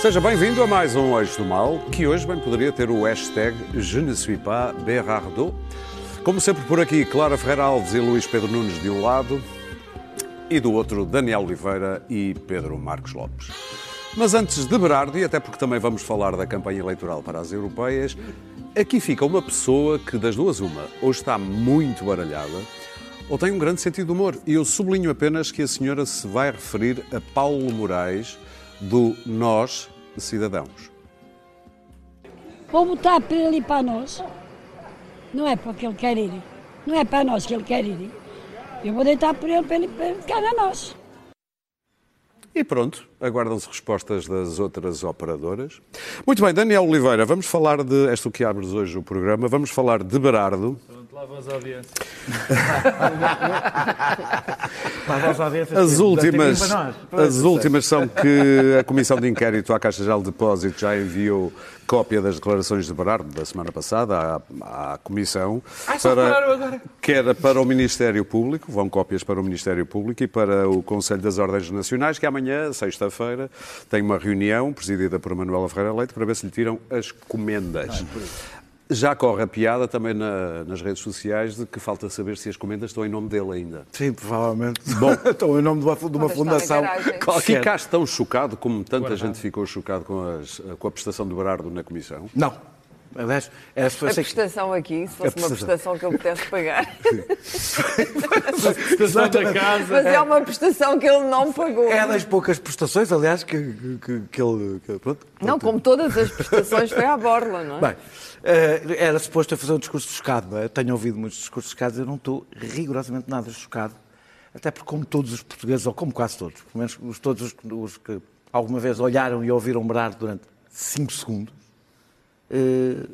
Seja bem-vindo a mais um Eixo do Mal, que hoje bem poderia ter o hashtag Je ne suis pas Berardo. Como sempre por aqui, Clara Ferreira Alves e Luís Pedro Nunes de um lado e do outro Daniel Oliveira e Pedro Marcos Lopes. Mas antes de Berardo, e até porque também vamos falar da campanha eleitoral para as europeias, aqui fica uma pessoa que das duas uma, ou está muito baralhada, ou tem um grande sentido de humor. E eu sublinho apenas que a senhora se vai referir a Paulo Moraes, do Nós Cidadãos. Vou botar para ele e para nós. Não é porque ele quer ir. Não é para nós que ele quer ir. Eu vou deitar por ele para ele, para ele ficar a nós. E pronto, aguardam-se respostas das outras operadoras. Muito bem, Daniel Oliveira, vamos falar de. És tu que abres hoje o programa, vamos falar de Berardo. As últimas, nós. as últimas são que a Comissão de Inquérito à Caixa Geral de Depósitos já enviou cópia das declarações de Berardo da semana passada à, à Comissão. Ah, repararam agora? que era para o Ministério Público, vão cópias para o Ministério Público e para o Conselho das Ordens Nacionais, que amanhã, sexta-feira, tem uma reunião presidida por Manuela Ferreira Leite para ver se lhe tiram as comendas. Já corre a piada também na- nas redes sociais de que falta saber se as comendas estão em nome dele ainda. Sim, provavelmente. Bom, estou em nome de uma, de uma fundação. qualquer. Ficaste tão chocado como tanta gente ficou chocado com, as- com a prestação do Berardo na Comissão? Não. Aliás, era se A prestação aqui, se fosse uma prestação. prestação que eu pudesse pagar. Prestação da casa. Mas é uma prestação que ele não pagou. É das poucas prestações, aliás, que, que, que ele. que- pronto. Não, como todas as prestações, foi à borla, não é? Bem, eh, era suposto eu fazer um discurso chocado. não é? Eu tenho ouvido muitos discursos chocados, eu não estou rigorosamente nada chocado. Até porque, como todos os portugueses, ou como quase todos, pelo menos os, todos os, os que alguma vez olharam e ouviram Berardo durante 5 segundos, eh,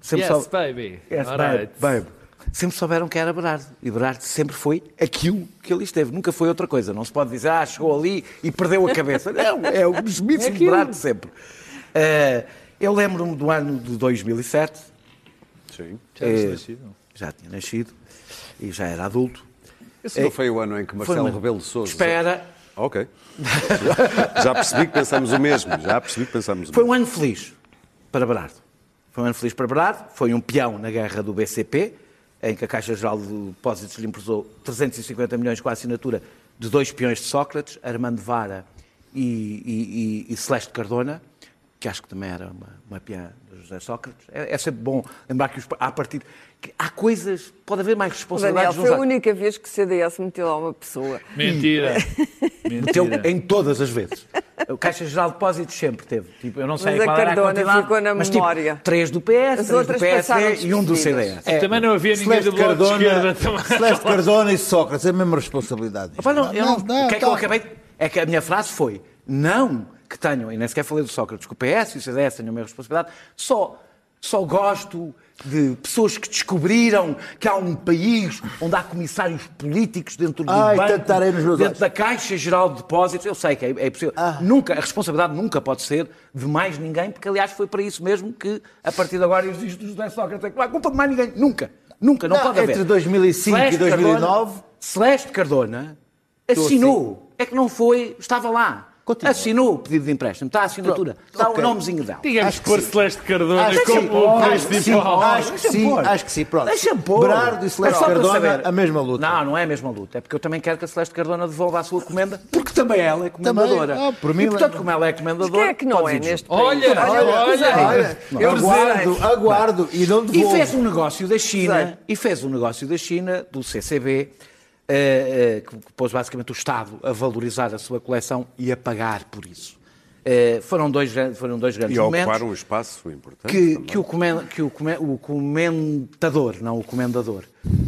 sempre Yes, baby. Yes, All babe, right. babe. Sempre souberam que era Berardo. E Berardo sempre foi aquilo que ele esteve. Nunca foi outra coisa. Não se pode dizer, ah, chegou ali e perdeu a cabeça. Não, é dos mitos de Berardo sempre. Eh, eu lembro-me do ano de 2007. Sim. Já tinha Eh, nascido? Já tinha nascido e já era adulto. Esse não foi o ano em que Marcelo Foi- Rebelo de Sousa... Espera. Ok. Já percebi que pensamos o mesmo. Já percebi que pensamos o Foi mesmo. um ano feliz para Berardo. Foi um ano feliz para Berardo. Foi um peão na guerra do BCP, em que a Caixa Geral de Depósitos lhe emprestou 350 milhões com a assinatura de dois peões de Sócrates, Armando Vara e, e- e- e Celeste Cardona, que acho que também era uma, uma peã José Sócrates. É, é sempre bom lembrar que os, há partir que há coisas, pode haver mais O Daniel, responsabilidades. foi a única vez que o CDS meteu lá uma pessoa. Mentira. Meteu Mentira. em todas as vezes. O Caixa Geral de Depósitos sempre teve. Tipo, eu não sei Mas a qual era a Cardona quantidade, ficou na mas, memória. Tipo, três do PS, As três do PSD e um do. CDS. Também não havia ninguém do de Esquerda. Cardona, também. Celeste Cardona e Sócrates, é a mesma responsabilidade. Opa, não, não- o que é que eu tá. acabei... É que a minha frase foi, não que tenham, e nem sequer falei do Sócrates, que o PS e o CDS tenham a mesma responsabilidade, só, só gosto de pessoas que descobriram que há um país onde há comissários políticos dentro do Ai, banco, dentro olhos. da Caixa Geral de Depósitos, eu sei que é, é possível. Ah. Nunca, a responsabilidade nunca pode ser de mais ninguém, porque aliás foi para isso mesmo que, a partir de agora, existe o José Sócrates, é não há culpa de mais ninguém, nunca. Nunca, não, Não, pode haver. entre 2005 e Celeste 2009. Cardona- Celeste Cardona assinou. É que não foi, estava lá. Continua. Assinou o pedido de empréstimo. Está a assinatura. Pronto. Está Ok. o nomezinho dela. Tínhamos Acho que pôr. Celeste Cardona Acho que como sim. o Acho que sim, principal. acho que sim, acho que sim, pronto. Deixa-me pôr. Berardo e Celeste É Cardona, saber. a mesma luta. Não, não é a mesma luta. É porque eu também quero que a Celeste Cardona devolva a sua comenda, porque também ela é comendadora. Também. Ah, por mim, e, portanto, lembra. como ela é comendadora... Quem é que não é neste país? Olha, olha, Olha, Eu aguardo, aguardo e não E devolvo. fez um negócio da China, e fez um negócio da China, do CCB, eh, que pôs basicamente o Estado a valorizar a sua coleção e a pagar por isso. Eh, foram, dois, foram dois grandes E momentos. ocupar um espaço importante. que, que, o, comen- que o, come- o comentador, não o comendador,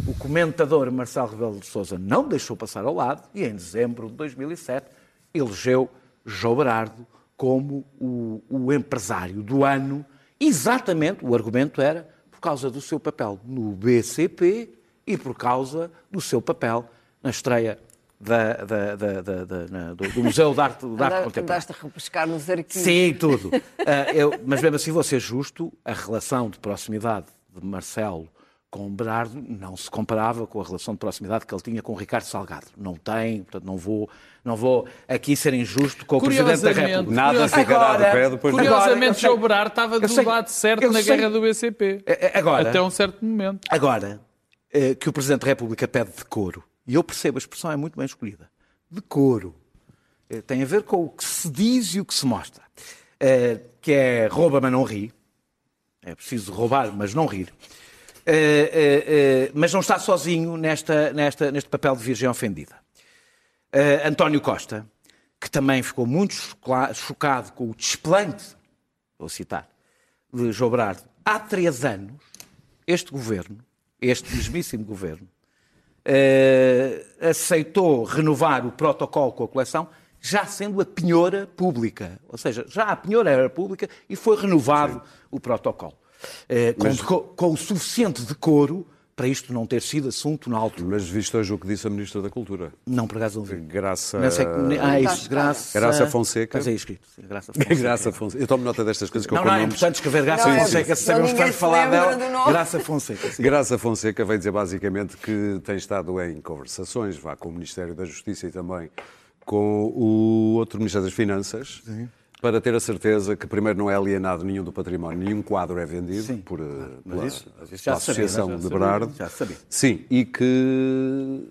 o comentador Marcelo Rebelo de Sousa não deixou passar ao lado e em dezembro de 2007 elegeu João Berardo como o, o empresário do ano Exatamente, o argumento era por causa do seu papel no BCP e por causa do seu papel na estreia da- da- da- da- da- na- do, do Museu de Arte, de Arte Contemporânea. Andaste a repescar nos arquivos. Sim, tudo. Ah, eu- mas mesmo assim, vou ser justo, a relação de proximidade de Marcelo com Berardo não se comparava com a relação de proximidade que ele tinha com o Ricardo Salgado. Não tem, portanto, não vou, não vou aqui ser injusto com o Presidente da República. Nada ficará de pé depois Curiosamente, João Berardo estava do sei- lado certo na sei- guerra do BCP. Agora, Até um certo momento. Agora, que o Presidente da República pede decoro, e eu percebo, a expressão é muito bem escolhida, decoro, eh, tem a ver com o que se diz e o que se mostra, Eh, que é rouba, mas não ri, é preciso roubar, mas não rir, Eh, eh, eh, mas não está sozinho nesta, nesta, neste papel de virgem ofendida. Eh, António Costa, que também ficou muito choca- chocado com o desplante, vou citar, de João há três anos, este governo, este mesmíssimo governo, eh, aceitou renovar o protocolo com a coleção, já sendo a penhora pública. Ou seja, já a penhora era pública e foi renovado o protocolo. Eh, com, deco- com o suficiente decoro para isto não ter sido assunto na altura. Mas visto hoje o que disse a Ministra da Cultura, Não, por acaso não vi. Graça. Não sei que- Ah, isso, Graça- Graça... Graça Fonseca. Mas é escrito. sim, Graça Fonseca. Graça Fonseca. Eu tomo nota destas coisas que Não, eu não, é como importante escrever Graça Não, é- Fonseca, se não, sabemos se falar dela. Graça Fonseca. sim. Graça Fonseca veio dizer basicamente que tem estado em conversações vá, com o Ministério da Justiça e também com o outro Ministério das Finanças para ter a certeza que primeiro não é alienado nenhum do património, nenhum quadro é vendido Sim. por, eh, mas pela, isso- mas isso já sabia, Associação já de sabia, Berardo. já sabia. Sim, e que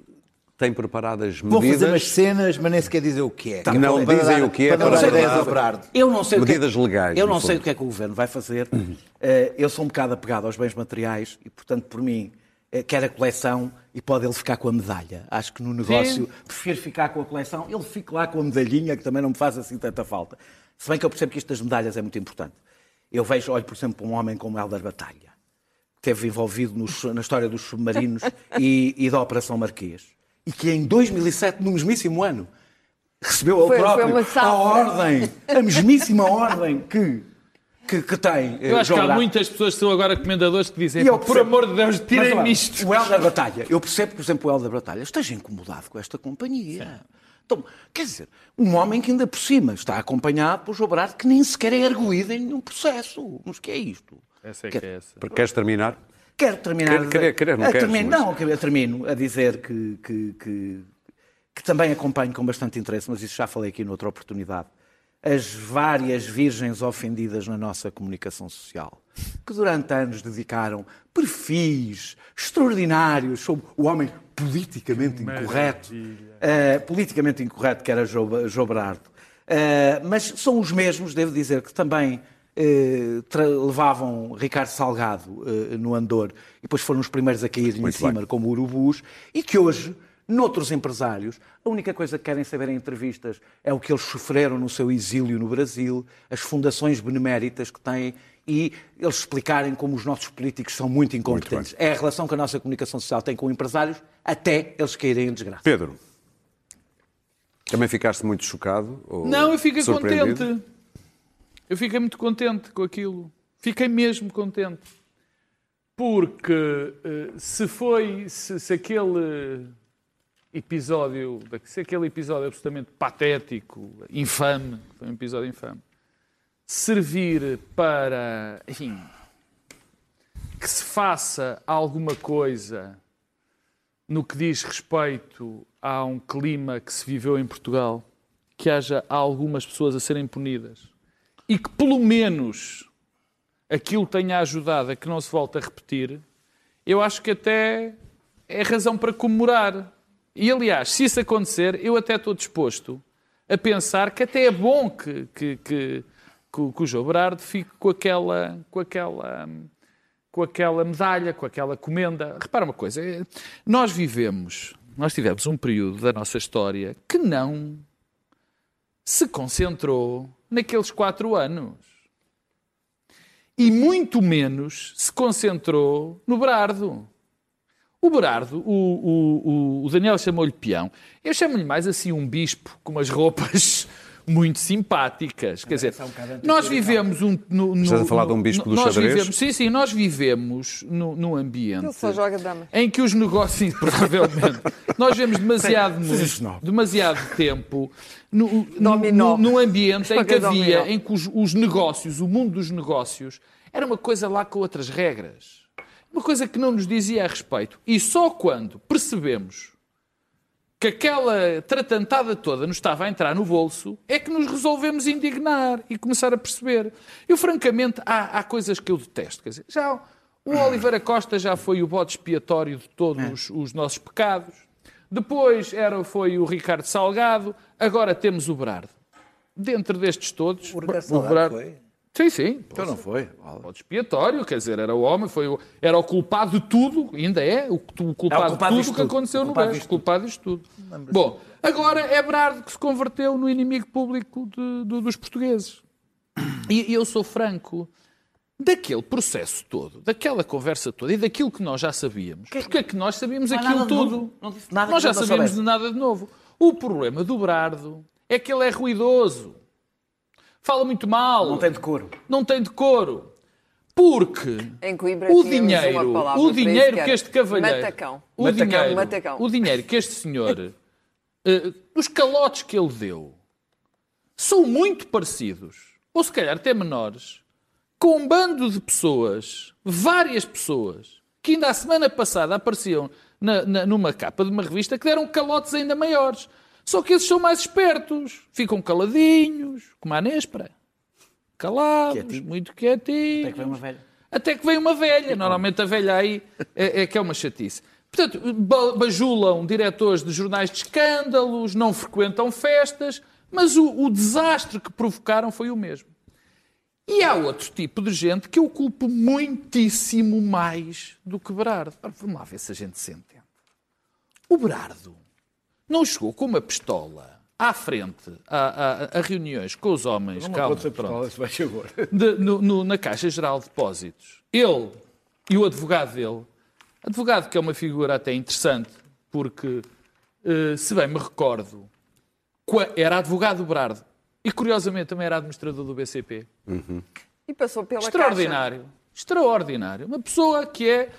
tem preparado as Vão fazer umas medidas, cenas, mas nem sequer dizer o que é. Não Para dizem dar- o que é, Para para dar dar-. Eu não sei o que é Medidas que- legais, Eu não sei fundo. o que é que o governo vai fazer. Eh, Eu sou um bocado apegado aos bens materiais e, portanto, por mim, eh, quer a coleção e pode ele ficar com a medalha. Acho que no negócio prefiro ficar com a coleção. Ele fica lá com a medalhinha, que também não me faz assim tanta falta. Se bem que eu percebo que isto das medalhas é muito importante. Eu vejo, olho, por exemplo, para um homem como Helder Batalha, que esteve envolvido nos- na história dos submarinos e, e da Operação Marquês. E que em 2007, no mesmíssimo ano, recebeu ele Foi- foi próprio a ordem, a mesmíssima ordem que, que, que tem. eh, Eu acho que há muitas pessoas que são agora comendadores que dizem eu por amor de Deus, tirem-me isto. O Helder Batalha, eu percebo que, por exemplo, o Helder Batalha esteja incomodado com esta companhia. Então, quer dizer, um homem que ainda por cima está acompanhado por João Brás, que nem sequer é arguído em nenhum processo. Mas que é isto? Essa é que é essa. Queres terminar? Quero terminar. Quer- querer- querer, não a queres, termino, mas- Não, eu termino a dizer que, que, que, que também acompanho com bastante interesse, mas isso já falei aqui noutra oportunidade, as várias virgens ofendidas na nossa comunicação social, que durante anos dedicaram perfis extraordinários sobre o homem politicamente incorreto, eh, politicamente incorreto que era João Berardo. Eh, mas são os mesmos, devo dizer, que também tra- levavam Ricardo Salgado no andor e depois foram os primeiros a cair em Muito cima, bem. como urubus, e que hoje, noutros empresários, a única coisa que querem saber em entrevistas é o que eles sofreram no seu exílio no Brasil, as fundações beneméritas que têm e eles explicarem como os nossos políticos são muito incompetentes. é a relação que a nossa comunicação social tem com empresários até eles caírem em desgraça. Pedro, também ficaste muito chocado? ou Não, eu fiquei contente. Eu fiquei muito contente com aquilo. Fiquei mesmo contente. Porque eh, se foi, se, se aquele episódio, se aquele episódio absolutamente patético, infame, foi um episódio infame, servir para, enfim, que se faça alguma coisa no que diz respeito a um clima que se viveu em Portugal, que haja algumas pessoas a serem punidas e que pelo menos aquilo tenha ajudado a que não se volte a repetir, eu acho que até é razão para comemorar. E aliás, se isso acontecer, eu até estou disposto a pensar que até é bom que, que, que, que o- que o João Berardo fique com aquela, com aquela com aquela medalha, com aquela comenda. Repara uma coisa, eh, nós vivemos, nós tivemos um período da nossa história que não se concentrou naqueles quatro anos. E muito menos se concentrou no Berardo. O Berardo, o, o, o- o Daniel chamou-lhe peão. Eu chamo-lhe mais assim um bispo com umas roupas, muito simpáticas. Quer dizer, nós vivemos um. No, no, Estás a falar no- de um bispo do nós xadrez? vivemos, Sim, sim, nós vivemos no, num ambiente Ele só joga damas. em que os negócios, sim, provavelmente, nós vemos demasiado, demasiado tempo no, no, num ambiente em que havia, em que os, os negócios, o mundo dos negócios, era uma coisa lá com outras regras. Uma coisa que não nos dizia a respeito. E só quando percebemos que aquela tratantada toda nos estava a entrar no bolso, é que nos resolvemos indignar e começar a perceber. Eu, francamente, há, há coisas que eu detesto. Quer dizer, já o Oliveira Costa já foi o bode expiatório de todos os nossos pecados. Depois era, foi o Ricardo Salgado. Agora temos o Berardo. Dentro destes todos... O Ricardo Salgado foi? Sim, sim. Então não foi. Bode expiatório, quer dizer, era o homem, foi o, era o culpado de tudo, ainda é, o, o culpado, culpado de tudo que aconteceu O no disto culpado disto tudo. Bom, agora é Berardo que se converteu no inimigo público de- do- dos portugueses. E, e eu sou franco, daquele processo todo, daquela conversa toda e daquilo que nós já sabíamos, porque é que nós sabíamos Não aquilo de tudo? Não disse nada nós que já sabíamos soubesse. de nada de novo. O problema do Berardo é que ele é ruidoso. Fala muito mal. Não tem decoro. Não tem decoro. Porque Em Coimbra o dinheiro, o dinheiro que que este cavalheiro, matacão. o Matacão, dinheiro, matacão. o dinheiro que este senhor, eh, os calotes que ele deu, são muito parecidos, ou se calhar até menores, com um bando de pessoas, várias pessoas, que ainda a semana passada apareciam na- na- numa capa de uma revista que deram calotes ainda maiores. Só que esses são mais espertos, ficam caladinhos, como a Nespra. Calados, Quietinhos. muito quietinhos. Até que vem uma velha. Até que vem uma velha. Normalmente a velha aí é, é que é uma chatice. Portanto, ba- bajulam diretores de jornais de escândalos, não frequentam festas, mas o, o desastre que provocaram foi o mesmo. E há outro tipo de gente que eu culpo muitíssimo mais do que Berardo. Vamos lá ver se a gente se entende. O Berardo não chegou com uma pistola à frente a, a- a reuniões com os homens. Não calma, pode ser pronto pistola, vai de- no- no- na Caixa Geral de Depósitos. Ele e o advogado dele, advogado que é uma figura até interessante, porque, eh, se bem me recordo, qua- era advogado do Berardo e, curiosamente, também era administrador do BCP. E passou pela Extraordinário. Extraordinário. Uma pessoa que é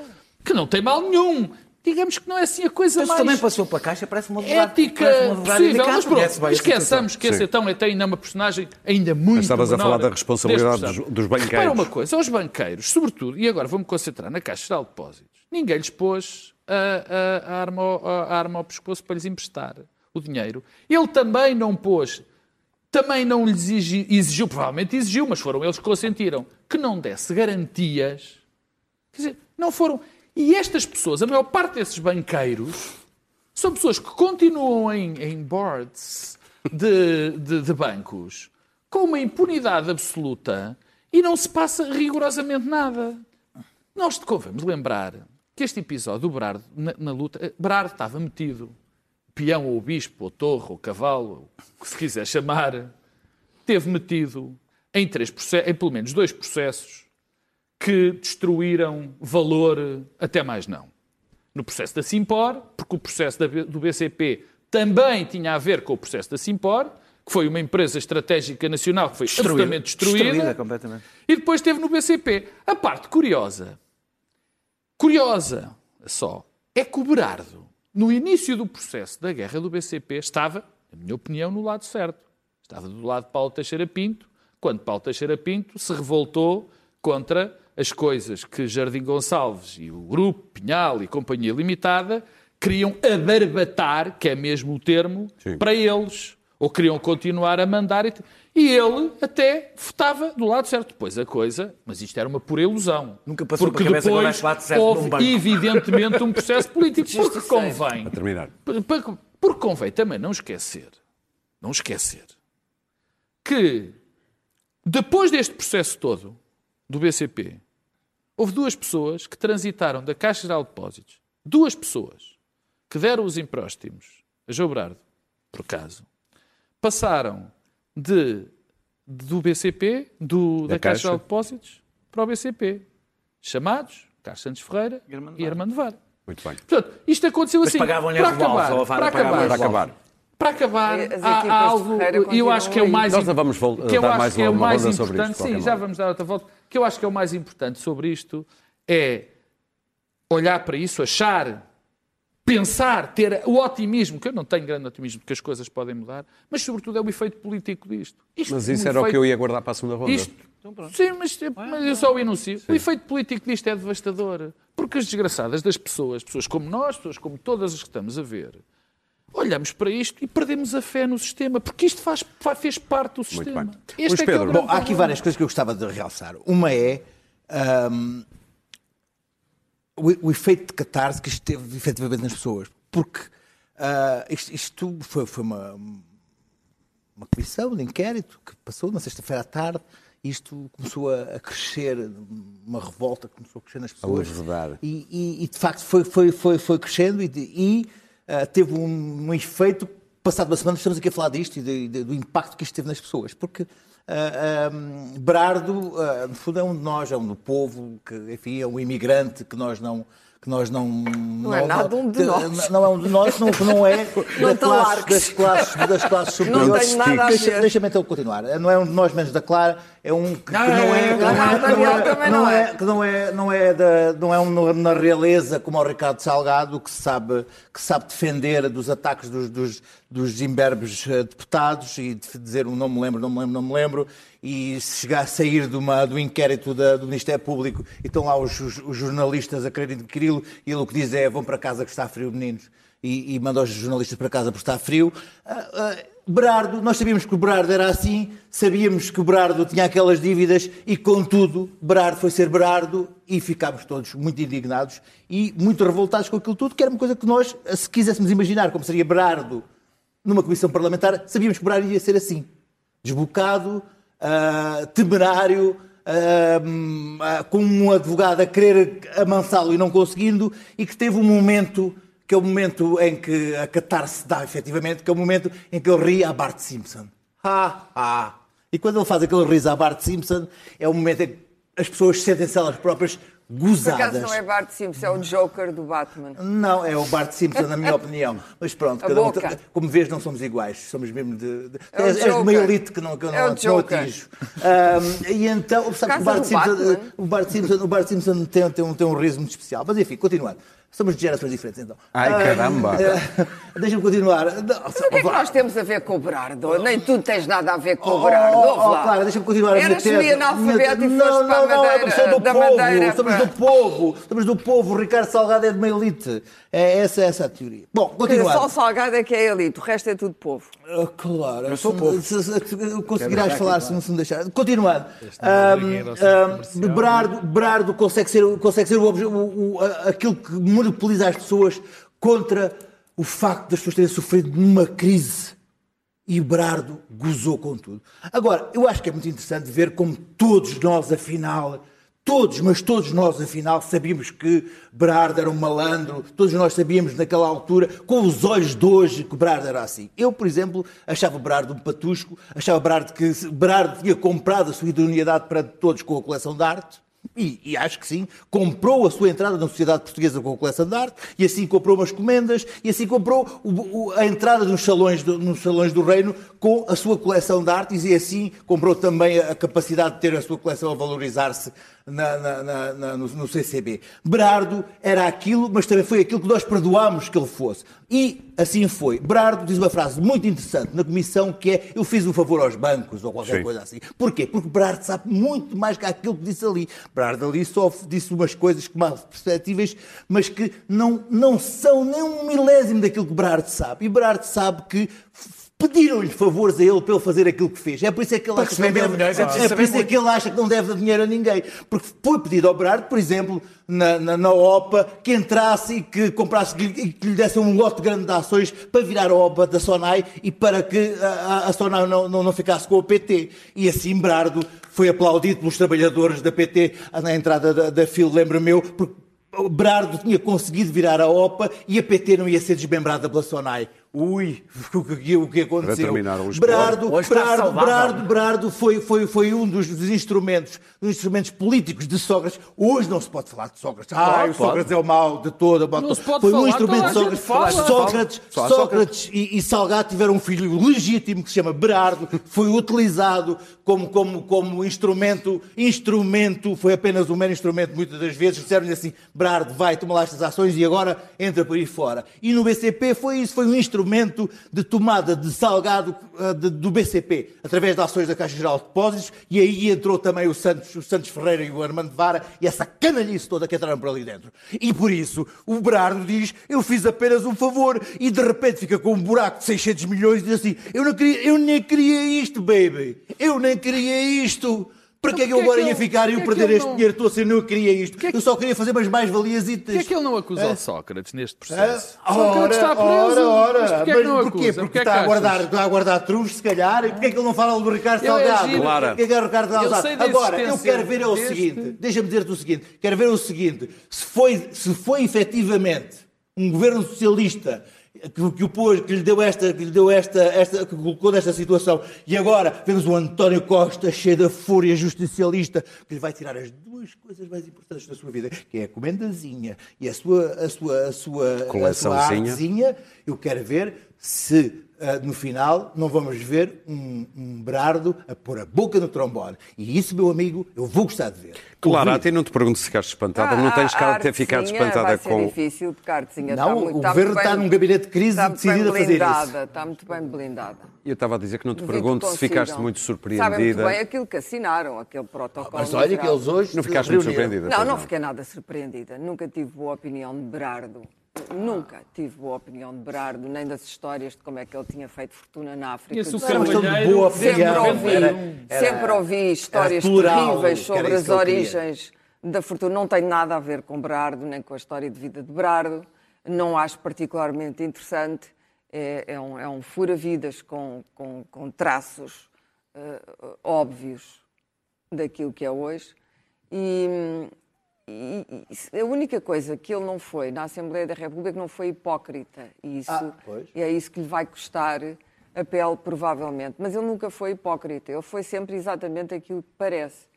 que não tem mal nenhum. Digamos que não é assim a coisa Mas mais também passou pela caixa, parece um advogado. ética parece um advogado possível. Mas pronto, a esqueçamos que esse então até ainda é uma personagem ainda muito Estavas a falar da responsabilidade dos- dos banqueiros. Repara uma coisa, aos banqueiros, sobretudo, e agora vou-me concentrar na Caixa Geral de Depósitos, ninguém lhes pôs a, a- a arma, ao- a, a arma ao pescoço para lhes emprestar o dinheiro. Ele também não pôs, também não lhes exigi- exigiu, provavelmente exigiu, mas foram eles que consentiram, que não desse garantias. Quer dizer, não foram. E estas pessoas, a maior parte desses banqueiros, são pessoas que continuam em, em boards de, de- de bancos com uma impunidade absoluta e não se passa rigorosamente nada. Nós convemos lembrar que este episódio do Berardo na, na luta, eh, Berardo estava metido, peão ou bispo, ou torre, ou cavalo, o que se quiser chamar, teve metido em, três em pelo menos dois processos que destruíram valor até mais não. No processo da Simpor, porque o processo do BCP também tinha a ver com o processo da Simpor, que foi uma empresa estratégica nacional que foi absolutamente destruída. Destruída completamente. E depois teve no BCP. A parte curiosa, curiosa só, é que o Berardo, no início do processo da guerra do BCP, estava, na minha opinião, no lado certo. Estava do lado de Paulo Teixeira Pinto, quando Paulo Teixeira Pinto se revoltou contra as coisas que Jardim Gonçalves e o Grupo Pinhal e Companhia Limitada queriam abarbatar, que é mesmo o termo, Sim. para eles. Ou queriam continuar a mandar. E, e ele até estava do lado certo. Depois a coisa, mas isto era uma pura ilusão. Nunca passou Porque que depois houvesse lado certo num houve, banco. evidentemente, um processo político. Porque convém, A terminar. porque porque convém também não esquecer, não esquecer, que depois deste processo todo do BCP, houve duas pessoas que transitaram da Caixa Geral de Depósitos, duas pessoas que deram os empréstimos a João Berardo, por acaso, passaram de, do BCP, do, da, Da Caixa Caixa. Geral de Depósitos, para o BCP, chamados Carlos Santos Ferreira e Armando Var. Muito bem. Portanto, isto aconteceu Mas assim. pagavam-lhe para acabar, Vara para acabar, Para acabar. Para acabar, há, algo, e eu acho que é o mais Nós vamos que eu dar acho mais que é uma- o mais isto, importante, qualquer sim, já modo. vamos dar outra volta. Que eu acho que é o mais importante sobre isto é olhar para isso, achar, pensar, ter o otimismo, que eu não tenho grande otimismo, porque as coisas podem mudar, mas sobretudo é o efeito político disto. Isto, Mas isso um era o que efeito- eu ia guardar para a segunda ronda. isto, sim, mas, mas eu só o enuncio. O efeito político disto é devastador. Porque as desgraçadas das pessoas, pessoas como nós, pessoas como todas as que estamos a ver, olhamos para isto e perdemos a fé no sistema, porque isto faz, fa- fez parte do sistema. bem. Este Luís é que é o Pedro. grande Bom, há aqui várias coisas que eu gostava de realçar. Uma é ahm, o, o efeito de catarse que isto teve efetivamente nas pessoas. Porque ah, isto, isto foi, foi uma, uma comissão de inquérito que passou na sexta-feira à tarde. Isto começou a, a crescer, uma revolta que começou a crescer nas pessoas. levedar. E, e- e, de facto foi, foi, foi, foi crescendo e, e, ah, teve um, um efeito. Passado uma semana estamos aqui a falar disto e de- de- do impacto que isto teve nas pessoas. Porque ah, ah, Berardo, ah, no fundo, é um de nós, é um do povo, que, enfim, é um imigrante que nós não. Que nós não, não, é nada um de nós. Não é um de nós, não, que não é Não da te classe- das classes, das classes Não superiores. tenho nada a Deixa- ver. Deixa-me então continuar. Não é um de nós menos da Clara, é um que, não é, que não não, é, que não é, não não é. é, não é, não é, da, não é um na realeza como o Ricardo Salgado que sabe, que sabe defender dos ataques dos, dos, dos imberbes eh, deputados e dizer um não me lembro, não me lembro, não me lembro e se chegar a sair de uma, do inquérito da- do Ministério Público e estão lá os, os- os jornalistas a quererem adquiri-lo e ele o que diz é vão para casa que está frio, meninos e, e manda os jornalistas para casa porque está frio. Ah, ah, Berardo, nós sabíamos que o Berardo era assim, sabíamos que o Berardo tinha aquelas dívidas e, contudo, Berardo foi ser Berardo e ficámos todos muito indignados e muito revoltados com aquilo tudo, que era uma coisa que nós, se quiséssemos imaginar como seria Berardo numa comissão parlamentar, sabíamos que Berardo ia ser assim. Desbocado, ah, temerário, ah, com um advogado a querer amansá-lo e não conseguindo, e que teve um momento, que é o momento em que a catarse dá efetivamente, que é o momento em que ele ri a Bart Simpson. Ha, ha. E quando ele faz aquele riso a Bart Simpson, é o momento em que as pessoas sentem-se elas próprias Por gozadas. acaso não é Bart Simpson, é o Joker do Batman. Não, é o Bart Simpson, na minha opinião. Mas pronto, cada um, como vês, não somos iguais. Somos mesmo de. de É és, és de uma elite que não, que eu É não, não atinjo. Ahm, e então, que o Bart do Simpson, o Bart Simpson, o Bart Simpson tem, tem, um, tem um riso muito especial. Mas enfim, continuando. Somos de gerações diferentes então. Ai, Ah, caramba. eh, Deixa-me continuar. Não, Mas o que é que nós temos a ver com o Berardo? Nem tu tens nada a ver com Oh, o Berardo. oh, oh, lá. Clara, deixa-me continuar a minha Eras tese. semi-analfabeto Minha- e foste não, para a não, não, Madeira, somos do da povo, Madeira. Somos do povo, somos do povo. O Ricardo Salgado é de uma elite. É essa, essa a teoria. Bom, Só continuando. o Salgado é que é elite, o resto é tudo povo. Ah, claro, eu sou povo. Se, se, se- conseguirás falar se não se me deixar. Continuando. é ah, comercial. Berardo, Berardo consegue ser, consegue ser o, o- o- a- aquilo que monopoliza as pessoas contra o facto das pessoas terem sofrido numa crise. E Berardo gozou com tudo. Agora, eu acho que é muito interessante ver como todos nós, afinal, todos, mas todos nós, afinal, sabíamos que Berardo era um malandro, todos nós sabíamos naquela altura, com os olhos de hoje, que Berardo era assim. Eu, por exemplo, achava Berardo um patusco, achava Berardo que Berardo tinha comprado a sua idoneidade para todos com a coleção de arte. E, e acho que sim, comprou a sua entrada na sociedade portuguesa com a coleção de arte, e assim comprou umas comendas, e assim comprou o- o- a entrada nos salões, do, nos salões do reino com a sua coleção de artes, e assim comprou também a, a capacidade de ter a sua coleção a valorizar-se na- na- na- no, no CCB. Berardo era aquilo, mas também foi aquilo que nós perdoámos que ele fosse. E assim foi. Berardo diz uma frase muito interessante na comissão que é eu fiz um favor aos bancos, ou qualquer Sim. coisa assim. Porquê? Porque Berardo sabe muito mais que aquilo que disse ali. Berardo ali só disse umas coisas que mal perceptíveis, mas que não, não são nem um milésimo daquilo que Berardo sabe. E Berardo sabe que pediram-lhe favores a ele para ele fazer aquilo que fez. É por isso é que ele acha que deve, mil milhões é é por isso é que ele acha que não deve dar dinheiro a ninguém. Porque foi pedido ao Berardo, por exemplo, na, na, na OPA, que entrasse e que comprasse e que lhe desse um lote grande de ações para virar a OPA da Sonai e para que a, a- Sonai não, não, não ficasse com o PT. E assim Berardo foi aplaudido pelos trabalhadores da PT na entrada da, da fila, lembro-me eu, porque Berardo tinha conseguido virar a OPA e a PT não ia ser desmembrada pela Sonai. Ui, o que, o que aconteceu. Berardo, saudável. Berardo, Berardo foi, foi, foi um dos, dos instrumentos, dos instrumentos políticos de Sócrates. Hoje não se pode falar de Sócrates. Ah, o Sócrates é o mau de toda. Não se pode foi um falar, instrumento de Sócrates. fala. Sócrates, Fala. Sócrates e, e Salgado tiveram um filho legítimo que se chama Berardo. Foi utilizado como, como, como instrumento, instrumento, foi apenas um mero instrumento muitas das vezes. Disseram-lhe assim, Berardo, vai, toma lá estas ações e agora entra por aí fora. E no BCP foi isso, foi um instrumento de tomada de Salgado ah, de- do BCP, através de ações da Caixa Geral de Depósitos, e aí entrou também o Santos, o Santos Ferreira e o Armando Vara, e essa canalhice toda que entraram por ali dentro. E por isso, o Berardo diz, eu fiz apenas um favor, e de repente fica com um buraco de 600 milhões e diz assim, eu, não queria, eu nem queria isto, baby, eu nem queria isto. Para que é que eu Então, agora porque é ia que ele- ficar e eu é que perder este dinheiro todo se eu não queria isto? é que- Eu só queria fazer umas mais-valias e Porquê é que ele não acusa É. o Sócrates neste processo? Sócrates está preso. ora, ora. Mas porquê é? Porque é está, a guardar, está a guardar trunfos, se calhar. E porquê é que ele não fala do Ricardo é Salgado? Clara. Porquê que é o Ricardo Eu Salgado? Agora, eu quero ver é o seguinte. Deixa-me dizer-te o seguinte. Quero ver o seguinte. Se foi, se foi efetivamente um governo socialista que, que o pôs, que lhe deu esta, que lhe deu esta, esta, que colocou nesta situação, e agora vemos o António Costa cheio da fúria justicialista, que lhe vai tirar as duas coisas mais importantes da sua vida, que é a comendazinha e a sua, a sua, a sua, a sua artezinha. Eu quero ver se ah, no final não vamos ver um, um Berardo a pôr a boca no trombone. E isso, meu amigo, eu vou gostar de ver. Clara, a Ouvir. ti não te pergunto se ficaste espantada, Ah, não tens a cara de ter ficado espantada vai ser com. difícil, porque a artezinha Não, está o muito, governo muito está bem- num gabinete de crise está muito decidido bem a fazer isso. blindada, Está muito bem blindada. E eu estava a dizer que não te pergunto se ficaste muito Sabem muito surpreendida. bem aquilo que assinaram, aquele protocolo. Mas olha que eles hoje Não ficaste muito surpreendida. Não, pois não fiquei nada surpreendida. Nunca tive boa opinião de Berardo. Nunca tive boa opinião de Berardo, nem das histórias de como é que ele tinha feito fortuna na África. Conheço o do Era uma Sul. questão de Cavalheiro boa Sempre ouvi, Era- era- sempre ouvi histórias plural, terríveis sobre isso as origens da fortuna. Não tem nada a ver com Berardo, nem com a história de vida de Berardo. Não acho particularmente interessante. É, é um, é um fura-vidas com, com, com traços eh, óbvios daquilo que é hoje. E, e- e a única coisa que ele não foi na Assembleia da República não foi hipócrita. E, isso, Ah, e é isso que lhe vai custar a pele, provavelmente. Mas ele nunca foi hipócrita. Ele foi sempre exatamente aquilo que parece.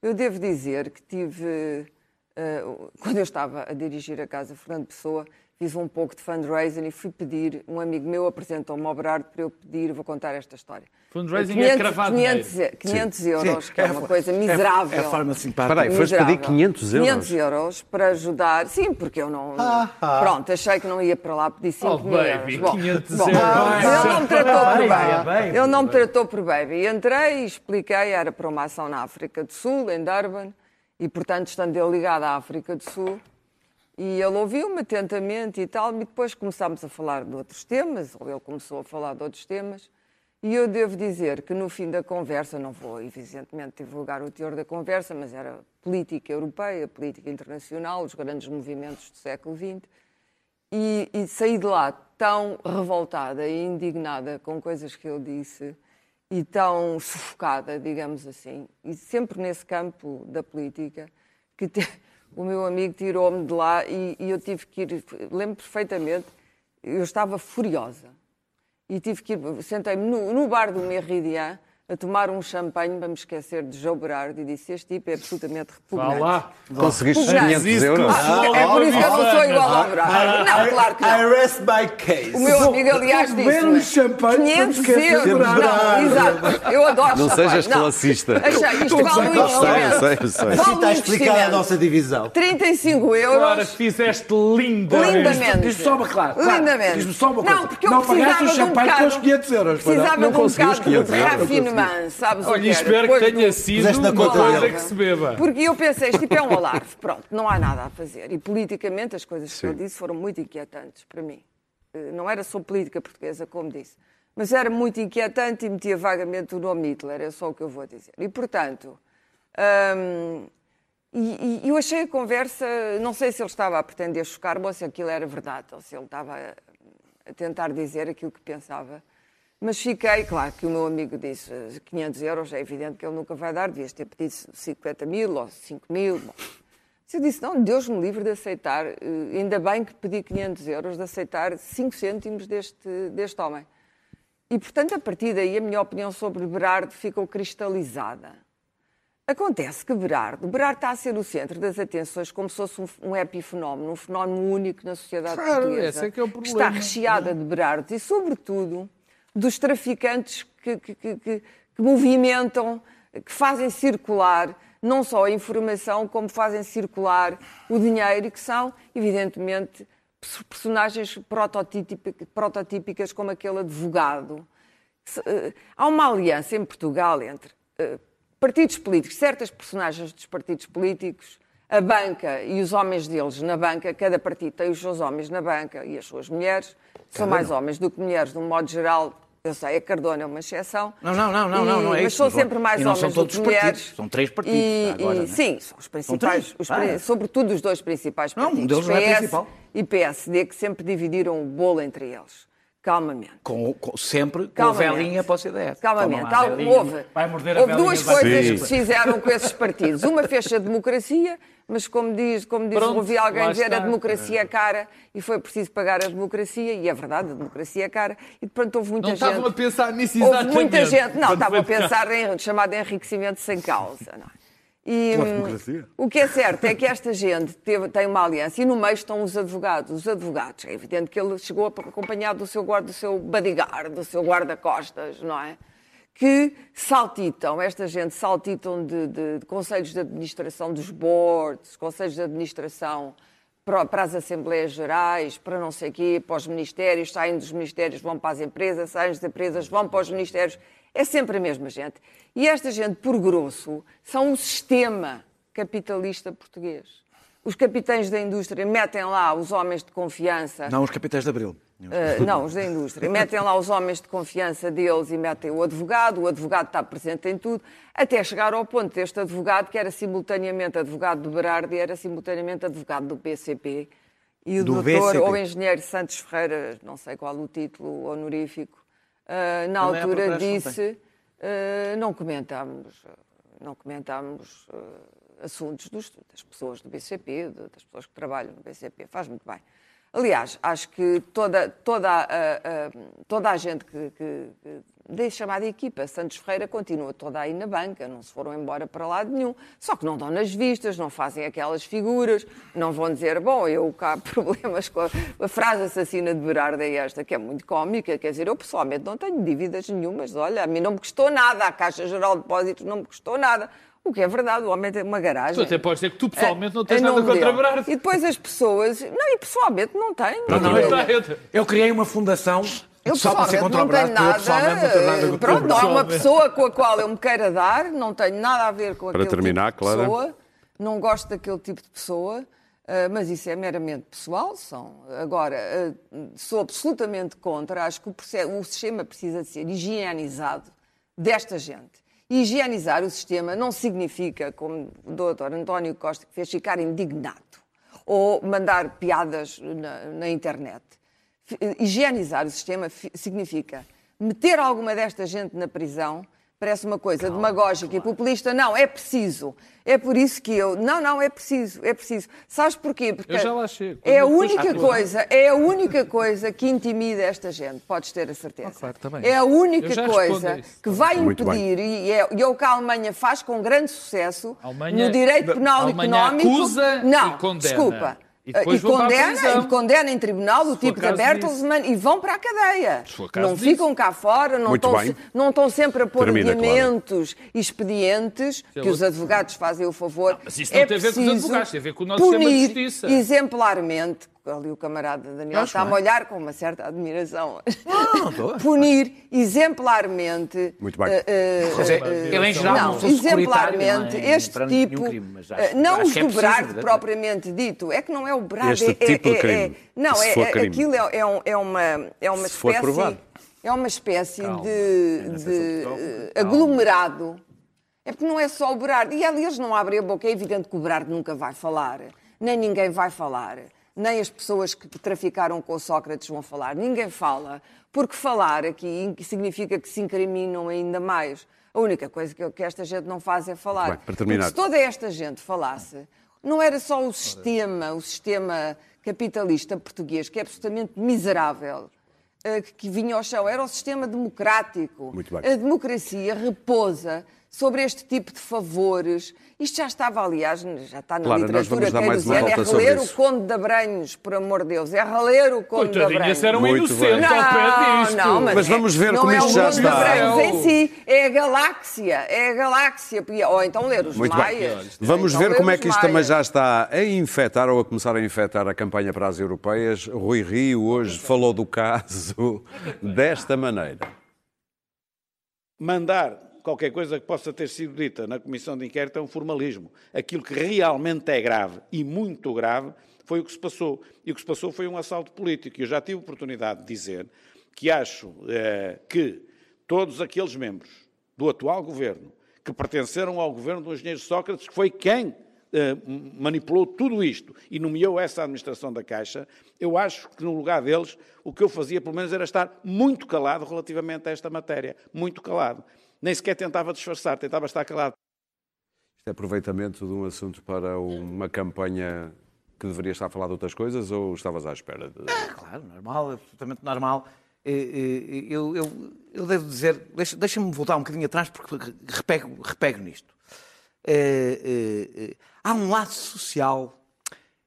Eu devo dizer que tive, eh, quando eu estava a dirigir a Casa Fernando Pessoa, fiz um pouco de fundraising e fui pedir, um amigo meu apresentou-me ao Berardo para eu pedir, vou contar esta história. Fundraising é cravar 500, dinheiro. 500 euros, Sim, que é uma coisa miserável. É a forma simpática. Espera aí, foste pedir Miserável. 500 euros? 500 euros para ajudar. Sim, porque eu não. Ah, ah. Pronto, achei que não ia para lá pedir 5 Oh, mil baby, euros. 500 bom, euros. Ele não me tratou por Baby. Ele não me tratou por baby. Entrei e expliquei, era para uma ação na África do Sul, em Durban, e portanto, estando ele ligado à África do Sul, e ele ouviu-me atentamente e tal, e depois começámos a falar de outros temas, ou ele começou a falar de outros temas, e eu devo dizer que no fim da conversa, não vou evidentemente divulgar o teor da conversa, mas era política europeia, política internacional, os grandes movimentos do século XX, e, e saí de lá tão revoltada e indignada com coisas que ele disse e tão sufocada, digamos assim, e sempre nesse campo da política, que te- o meu amigo tirou-me de lá e, e eu tive que ir, lembro perfeitamente, eu estava furiosa. E tive que ir, sentei-me no, no bar do Meridian a tomar um champanhe para me esquecer de João Berardo e disse, este tipo é absolutamente Vá repugnante. lá. Conseguiste Repugnante. 500 Isso euros? Ah, é por isso que eu não sou igual ao Berardo. Não, claro que não. I rest my case. O meu amigo, aliás, beber um disse champanhe para 500 esquecer de euros. Não, exato. Eu adoro Não champanhe. sejas classista. Achei, isto vale um Sei, investimento. está a investimento. nossa divisão. 35 Clara, euros. fizeste lindamente. Lindamente. Diz-me só uma claro. claro. Lindamente. Diz-me só uma Não, coisa. porque eu não pagaste precisava o de um champanhe com os 500 euros. não? Precisava Não de um bocado de 500 raffinement, sabes o Olha, que era? espero que Depois tenha do- sido Puseste na uma conta coisa dele. que se beba. Porque eu pensei, isto tipo é um alarve, pronto, não há nada a fazer. E politicamente as coisas que ele disse foram muito inquietantes para mim. Eh, Não era só política portuguesa, como disse, mas era muito inquietante e metia vagamente o nome Hitler, é só o que eu vou dizer. E, portanto, hum, e, e eu achei a conversa, não sei se ele estava a pretender chocar-me ou se aquilo era verdade, ou se ele estava a, a tentar dizer aquilo que pensava. Mas fiquei, claro que o meu amigo disse eh, 500 euros, é evidente que ele nunca vai dar, devias ter pedido 50 mil ou 5 mil. Bom, Se eu disse, não, Deus me livre de aceitar, eh, ainda bem que pedi 500 euros, de aceitar 5 cêntimos deste, deste homem. E, portanto, a partir daí, a minha opinião sobre Berardo ficou cristalizada. Acontece que Berardo, Berardo está a ser o centro das atenções como se fosse um, um epifenómeno, um fenómeno único na sociedade Claro, portuguesa. esse é que é o está problema. recheada de Berardos e, sobretudo, dos traficantes que, que- que- que- movimentam, que fazem circular não só a informação, como fazem circular o dinheiro e que são, evidentemente, pers- personagens prototípica- prototípicas como aquele advogado. Eh, Há uma aliança em Portugal entre eh, partidos políticos, certas personagens dos partidos políticos, a banca e os homens deles na banca, cada partido tem os seus homens na banca e as suas mulheres, são mais homens do que mulheres, de um modo geral. Eu sei, a Cardona é uma exceção. Não, não, não, não, não, não é Mas isso. são Não são- sempre mais e não homens são do todos que os partidos, mulheres. são três partidos E, agora, e- né? sim, são os principais, três, os ah, é. sobretudo os dois principais Não, um partidos, deles não é PS principal. e PSD, que sempre dividiram o bolo entre eles. Calmamente. Com, com- sempre com a Calmamente. velinha para o CDS. Calmamente. Lá houve vai morder a houve duas coisas que se fizeram com esses partidos. Uma fez a democracia, mas como diz, como diz Pronto, ouvi alguém dizer, está. a democracia é cara e foi preciso pagar a democracia, e é verdade, a democracia é cara. E portanto houve muita Não gente. estavam a pensar nisso Houve exatamente. muita gente. Não, quando estava a de pensar em chamado enriquecimento sem causa. Não é? E, hum, democracia. o que é certo é que esta gente teve- tem uma aliança e no meio estão os advogados. Os advogados, é evidente que ele chegou acompanhado do seu guarda, do seu bodyguard, do seu guarda-costas, não é? Que saltitam, esta gente saltitam de, de- de conselhos de administração dos boards, conselhos de administração para, para as Assembleias Gerais, para não sei o quê, para os ministérios, saem dos ministérios, vão para as empresas, saem das empresas, vão para os ministérios. É sempre a mesma gente. E esta gente, por grosso, são um sistema capitalista português. Os capitães da indústria metem lá os homens de confiança. Não, os capitães de Abril. Uh, não, os da indústria. Metem lá os homens de confiança deles e metem o advogado. O advogado está presente em tudo, até chegar ao ponto deste advogado, que era simultaneamente advogado do Berardi era simultaneamente advogado do PCP. E o Do doutor BCP. ou engenheiro Santos Ferreira, não sei qual o título honorífico, uh, na Também há altura disse: uh, não comentámos, não comentámos uh, assuntos dos- das pessoas do BCP, das pessoas que trabalham no BCP. Faz muito bem. Aliás, acho que toda, toda, a, toda a gente que, que, que da chamada equipa Santos Ferreira continua toda aí na banca, não se foram embora para lado nenhum. Só que não dão nas vistas, não fazem aquelas figuras, não vão dizer, bom, eu cá problemas com a, a frase assassina de Berardo é esta, que é muito cómica, quer dizer, eu pessoalmente não tenho dívidas nenhumas, olha, a mim não me custou nada, a Caixa Geral de Depósitos não me custou nada. O que é verdade, o homem tem uma garagem. Tu até podes dizer que tu pessoalmente não É, tens em nada contra. Berardo. E depois as pessoas. Não, e pessoalmente não tenho. Não, não, eu, eu- eu criei uma fundação Eu só para ser pessoalmente contra o eu nada. pessoalmente não tenho nada contra Pronto, não há uma pessoa com a qual eu me queira dar, não tenho nada a ver com Para aquele terminar, tipo de Clara. pessoa, não gosto daquele tipo de pessoa, eh, mas isso é meramente pessoal. São. Agora, eh, sou absolutamente contra, acho que o, o sistema precisa de ser higienizado desta gente. Higienizar o sistema não significa, como o doutor António Costa fez, ficar indignado ou mandar piadas na, na internet. Higienizar o sistema fi- significa meter alguma desta gente na prisão. Parece uma coisa demagógica e populista. Não, é preciso. É por isso que eu. Não, não, é preciso. É preciso. Sabes porquê? Porque Eu já lá chego. é a única claro. coisa, é a única coisa que intimida esta gente, podes ter a certeza. Ah, claro, tá bem. é a única coisa isso. que vai Muito bem. impedir, e é, e é o que a Alemanha faz com grande sucesso Alemanha- no direito penal económico. acusa não, e condena. desculpa. E depois e condena, e condena em tribunal o for tipo da Bertelsmann e vão para a cadeia. Não disso. ficam cá fora, não estão, se- não estão sempre a pôr Termina, adiamentos e expedientes que os advogados fazem o favor. mas isso não é tem a ver com os preciso advogados, tem a ver com o nosso sistema de punir justiça. exemplarmente, ali o camarada Daniel está-me a olhar com uma certa admiração. não estou. punir exemplarmente. Muito bem. dizer, eh, ele em geral não, não, exemplarmente, não é? este nenhum tipo, crime, mas acho- não os é do né? propriamente dito, é que não é o Brado, Este é, tipo de é- é- crime, não, é, for é- crime. aquilo é, é um- é uma, é uma Se for espécie, provado. é uma espécie Calma. de, de, aglomerado. É porque não é só o Berardo. E ali eles não abrem a boca. É evidente que o Berardo nunca vai falar. Nem ninguém vai falar. Nem as pessoas que traficaram com o Sócrates vão falar. Ninguém fala. Porque falar aqui significa que se incriminam ainda mais. A única coisa que, que esta gente não faz é falar. Bem, para terminar. Porque se toda esta gente falasse, Não era só o sistema, o sistema capitalista português, que é absolutamente miserável, eh, que- que vinha ao chão, era o sistema democrático. Muito bem. A democracia repousa sobre este tipo de favores. Isto já estava, aliás, já está na Clara, nós literatura queirosiana, é sobre reler o. Conde de Abranhos, por amor de Deus, é reler o Conde de Abranhos. se era um Muito inocente bem. ao pé disto. Não, mas, Mas vamos é- ver não como é isto o já Conde de está. Abranhos em si, é a galáxia, é a galáxia. Ou então ler os Muito bem. maias. Vamos Então ver como é que isto também já está a infectar ou a começar a infectar a campanha para as europeias. Rui Rio hoje falou do caso desta maneira. mandar qualquer coisa que possa ter sido dita na comissão de inquérito é um formalismo. Aquilo que realmente é grave e muito grave foi o que se passou. E o que se passou foi um assalto político. E eu já tive oportunidade de dizer que acho eh, que todos aqueles membros do atual governo que pertenceram ao governo do engenheiro Sócrates, que foi quem eh, manipulou tudo isto e nomeou essa administração da Caixa, eu acho que no lugar deles o que eu fazia pelo menos era estar muito calado relativamente a esta matéria, muito calado. Nem sequer tentava disfarçar, tentava estar calado. Isto é aproveitamento de um assunto para uma campanha que deveria estar a falar de outras coisas ou estavas à espera? De... Claro, normal, absolutamente normal. Eh, eh, Eu, eu, eu devo dizer, deixa- deixa-me voltar um bocadinho atrás porque repego, repego nisto. Eh, eh, eh, Há um lado social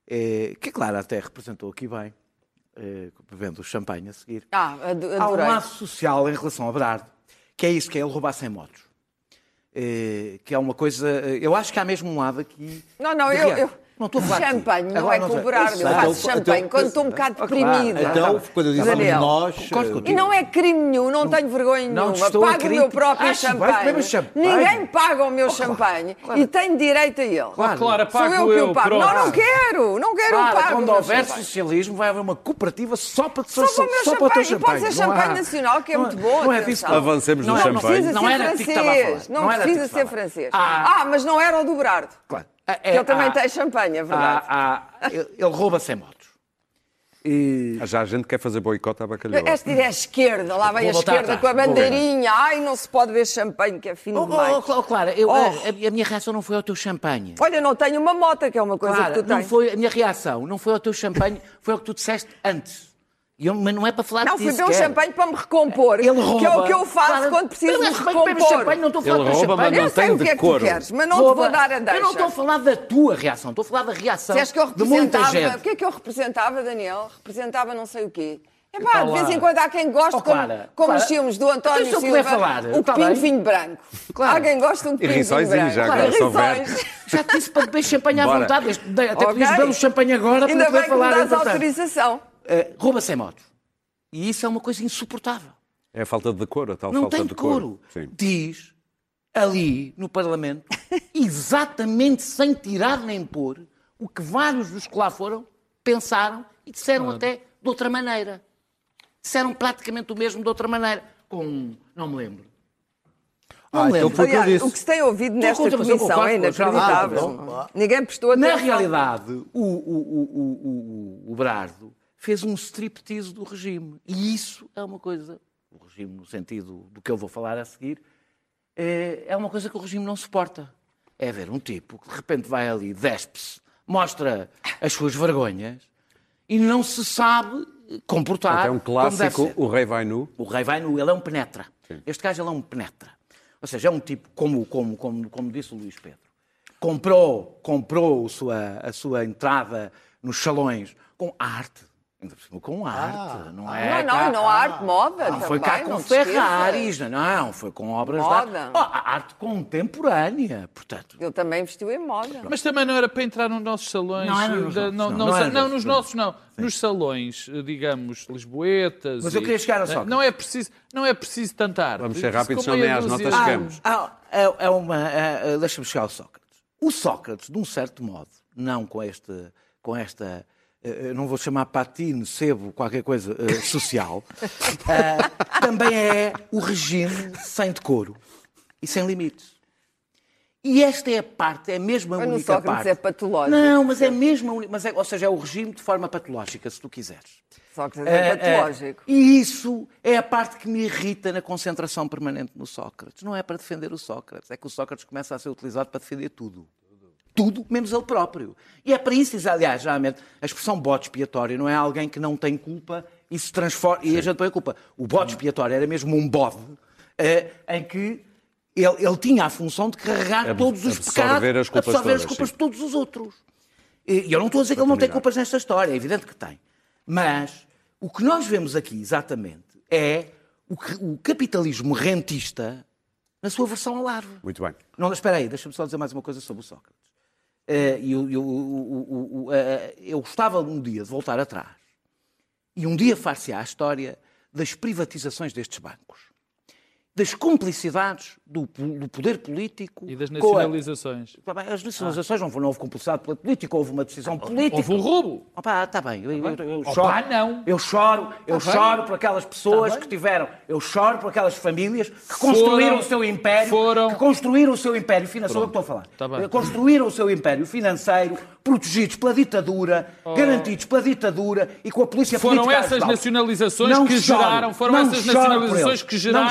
eh, que, claro, até representou aqui bem, eh, bebendo o champanhe a seguir. Ah, Há um lado social em relação a Berardo, que é isso, que é ele roubar sem motos. Eh, que é uma coisa. eh, Eu acho que há mesmo um lado aqui. Não, não, eu, eu Não estou a falar champanhe não Agora é o Berardo, eu faço Então, champanhe então, quando estou um bocado claro. deprimida. Então, quando eu disse nós. eh. E não é crime nenhum, não tenho vergonha Não nenhuma. estou a Pago o meu próprio champanhe. champanhe. Ninguém paga o meu Oh, claro, champanhe claro. e tenho direito a ele. Claro. Clara, Sou pago eu que o pago. pronto. Não, não quero, não quero Claro, eu pago. o quando houver champanhe. socialismo, vai haver uma cooperativa só para, Só o meu só para o teu champanhe. E pode champanhe. ser champanhe nacional, que é muito bom, Não é disso Avancemos no é- Não champanhe. precisa ser a falar. francês. Não, precisa ser francês. Ah. Ah, mas não era o do Berardo. Claro. Que ele também há- tem champanhe, é verdade. há- há- ele ele rouba sem motos. E- Já a gente quer fazer boicote à bacalhoa. Esta ideia é a esquerda, lá vem a esquerda atrás. com a bandeirinha. Ai, não se pode ver champanhe, que é fino Oh, demais. oh, oh, Clara, eu- Oh. a, a minha reação não foi ao teu champanhe. Olha, não tenho uma moto, que é uma coisa Clara, que tu não tens. foi, a minha reação não foi ao teu champanhe, foi ao que tu disseste antes. Eu- mas não é para falar Não, disso. fui beber um champanhe para me recompor. Ele rouba. Que é o que eu faço quando preciso eu me recompor. champanhe, não estou a falar Ele rouba, mas champanhe. não Eu sei o que é que tu queres, mas não te Rouba. vou dar a deixa. Eu não estou a falar da tua reação, estou a falar da reação que eu de muita representava... gente. O que é que eu representava, Daniel? Representava não sei o quê. É pá, de vez em quando há quem goste, Oh, como, Clara, como Clara, os filmes do António então se eu Silva, falar, o bem? de vinho branco. Claro. Há quem goste de um copinho de vinho branco. já Claro, rissóis. Já te disse para beber champanhe à vontade. Até Ok. podias beber um champanhe agora para Ainda bem que me dás autorização. Uh, rouba sem motos. E isso é uma coisa insuportável. É a falta de decoro, a tal Não falta tem de decoro. decoro. Sim. Diz ali no Parlamento, exatamente sem tirar nem pôr, o que vários dos que lá foram pensaram e disseram até de outra maneira. Disseram praticamente o mesmo de outra maneira. Com. Não me lembro. Não Ah, me então lembro. foi o que eu Aliás, o que se tem ouvido nesta comissão é inacreditável. Ah, bom. Ninguém prestou atenção. Na realidade, o, o, o, o, o, o Berardo fez um striptease do regime. E isso é uma coisa, o regime no sentido do que eu vou falar a seguir, é, é uma coisa que o regime não suporta. É ver um tipo que de repente vai ali, despe-se, mostra as suas vergonhas e não se sabe comportar É um clássico, o rei vai nu. O rei vai nu, ele é um penetra. Este gajo ele é um penetra. Ou seja, é um tipo, como, como, como, como disse o Luís Pedro, comprou, comprou sua, a sua entrada nos salões com arte. Ainda por cima, com arte. não é Não, não, não há arte moda não foi também, cá com não. Ferraris, não, foi com obras Moda. de arte. Oh, arte contemporânea, portanto. Ele também vestiu em moda. Mas também não era para entrar nos nossos salões. Não era nos da- nossos, não, não. não, Não era não, nos nos nossos não. Nos salões, eh, digamos, lisboetas. Mas eu queria chegar a eh, Sócrates. Não é preciso, não é preciso tanta arte. Vamos ser rápidos, senão nem às dúzia- notas Ah, chegamos. Ah, é, é uma. é, é, Deixa-me chegar ao Sócrates. O Sócrates, de um certo modo, não com, este, com esta. Eh, eu Não vou chamar patine, sebo, qualquer coisa eh, social. eh, também é o regime sem decoro e sem limites. E esta é a parte, é mesmo a Mas única Sócrates parte. é patológico. Não, mas é mesmo a única. Mas é, ou seja, é o regime de forma patológica, se tu quiseres. Sócrates É, é é, patológico. e isso é a parte que me irrita na concentração permanente no Sócrates. Não é para defender o Sócrates, é que o Sócrates começa a ser utilizado para defender tudo. Tudo menos ele próprio. E é para isso, aliás, geralmente, a expressão bode expiatório não é alguém que não tem culpa e se transforma, e a gente põe a culpa. O bode expiatório era mesmo um bode eh, em que ele, ele tinha a função de carregar Ab- todos os absorver pecados, as culpas absorver as todas, culpas sim. de todos os outros. E eu não estou a dizer que ele não tem culpas nesta história, é evidente que tem. Mas o que nós vemos aqui, exatamente, é o, o capitalismo rentista na sua versão alarve. Muito bem. Não, espera aí, deixa-me só dizer mais uma coisa sobre o Sócrates. Eu, eu- eh, eu gostava um dia de voltar atrás e um dia far-se à história das privatizações destes bancos, das complicidades do, do poder político E das com a- nacionalizações. Tá bem, As nacionalizações não, não houve cumplicidade pela política, houve uma decisão política. Houve um roubo. Opa, está bem, eu, eu, eu Opa, choro. não. Eu choro, eu Tá bem. choro por aquelas pessoas Tá bem. que tiveram, eu choro por aquelas famílias que construíram Foram- o seu império, foram- que construíram o seu império financeiro, é que estou a falar. Tá bem. Construíram o seu império financeiro, protegidos pela ditadura, garantidos pela ditadura e com a polícia Oh. Foram política essas ajudá-los. nacionalizações Não que choro, geraram, foram não essas nacionalizações que geraram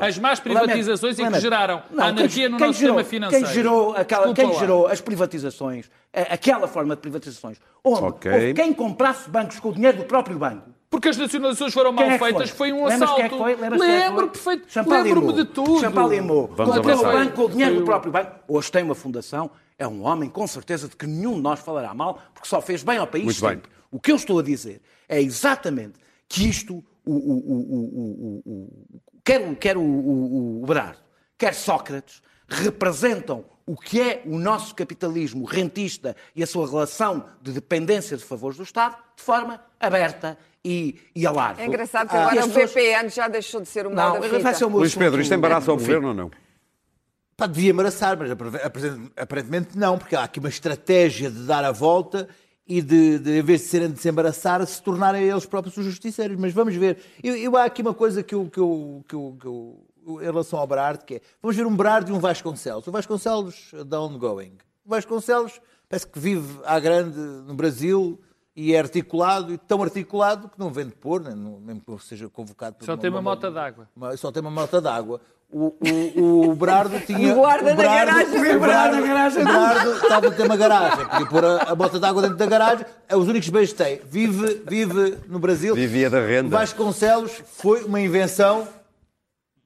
as más Lamento, privatizações e que lamento. geraram Não, a anarquia quem- no quem nosso gerou- sistema financeiro. Quem gerou, aquela, Desculpa quem lá. gerou as privatizações, aquela forma de privatizações, onde Ok. houve quem comprasse bancos com o dinheiro do próprio banco. Porque as nacionalizações foram mal é feitas, foi, um Lembras assalto. é foi? É foi? Lembro perfeito. Lembro-me de tudo. Champalimau. Vamos Comprou o banco com o dinheiro Foi do próprio banco. Hoje tem uma fundação, é um homem com certeza de que nenhum de nós falará mal, porque só fez bem ao país Muito bem. sempre. O que eu estou a dizer é exatamente que isto, o, o, o, o, o, o, o- quer, o- quer o, o, o Berardo, quer Sócrates, representam o que é o nosso capitalismo rentista e a sua relação de dependência de favores do Estado de forma aberta e, e alarve. É engraçado que Ah, agora as o pessoas- VPN já deixou de ser o mal Não, da fita. Luís Pedro, isto embaraça ao governo ou não? Pá, devia embaraçar, mas aparentemente não, porque há aqui uma estratégia de dar a volta e de, de em vez de serem de se tornarem eles próprios os justiceiros. Mas vamos ver. Eu, eu- há aqui uma coisa que eu, que eu, que eu, que eu- em relação ao Berardo, que é, vamos ver um Berardo e um Vasconcelos. O Vasconcelos da ongoing. O Vasconcelos parece que vive à grande no Brasil e é articulado, e tão articulado que não vem de pôr, nem, não- mesmo que seja convocado por Só tem uma mota d'água. uma- Só tem uma mota d'água. O, o, o Berardo tinha. E guarda o na Berardo- garagem. O Berardo, o Berardo estava a ter uma garagem. Podia pôr a, a bota d'água dentro da garagem. É os únicos beijos que tem. Vive, vive no Brasil. Vivia da renda. O Vasconcelos foi uma invenção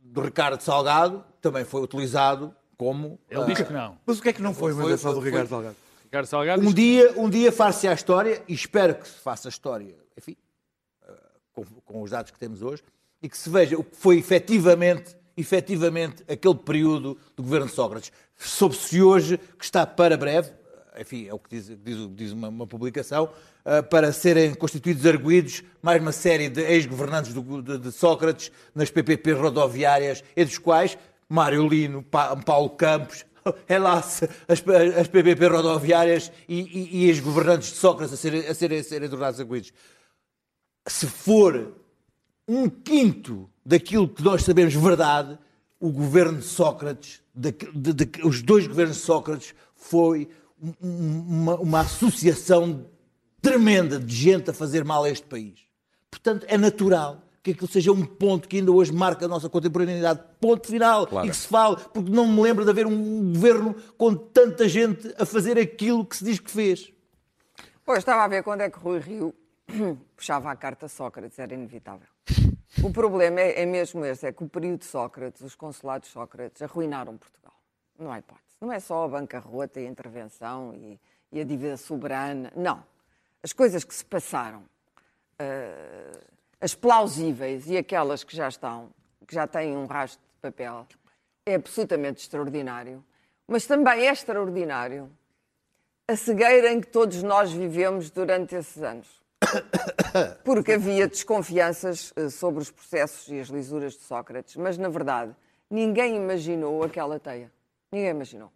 do Ricardo Salgado, também foi utilizado como. Ele diz que não. Mas o que é que não foi uma Foi- invenção do foi- Ricardo Salgado? Ricardo Salgado Um diz dia, um dia far-se a história, e espero que se faça a história, enfim, eh, com, com os dados que temos hoje, e que se veja o que foi efetivamente, efetivamente aquele período do governo de Sócrates. Soube-se hoje que está para breve, enfim, é o que diz, diz- diz uma, uma publicação, eh, para serem constituídos arguídos mais uma série de ex-governantes de, de Sócrates nas PPP rodoviárias, entre os quais Mário Lino, Pa- Paulo Campos, é lá as, as PPP rodoviárias e, e, e os governantes de Sócrates a serem, a serem, a serem tornados arguídos. Se for um quinto daquilo que nós sabemos verdade, o governo de Sócrates, de- de- de- os dois governos de Sócrates, foi um- um- uma, uma associação tremenda de gente a fazer mal a este país. Portanto, é natural que aquilo seja um ponto que ainda hoje marca a nossa contemporaneidade. Ponto final. Claro. E que se fale, porque não me lembro de haver um governo com tanta gente a fazer aquilo que se diz que fez. Pois, estava a ver quando é que Rui Rio puxava a carta Sócrates, era inevitável. O problema é, é mesmo esse, é que o período de Sócrates, os consulados de Sócrates, arruinaram Portugal. Não há hipótese. Não é só a bancarrota e a intervenção e, e a dívida soberana. Não. As coisas que se passaram, eh, as plausíveis e aquelas que já estão, que já têm um rastro de papel, é absolutamente extraordinário. Mas também é extraordinário a cegueira em que todos nós vivemos durante esses anos. Porque havia desconfianças eh, sobre os processos e as lisuras de Sócrates, mas na verdade ninguém imaginou aquela teia. Ninguém imaginou.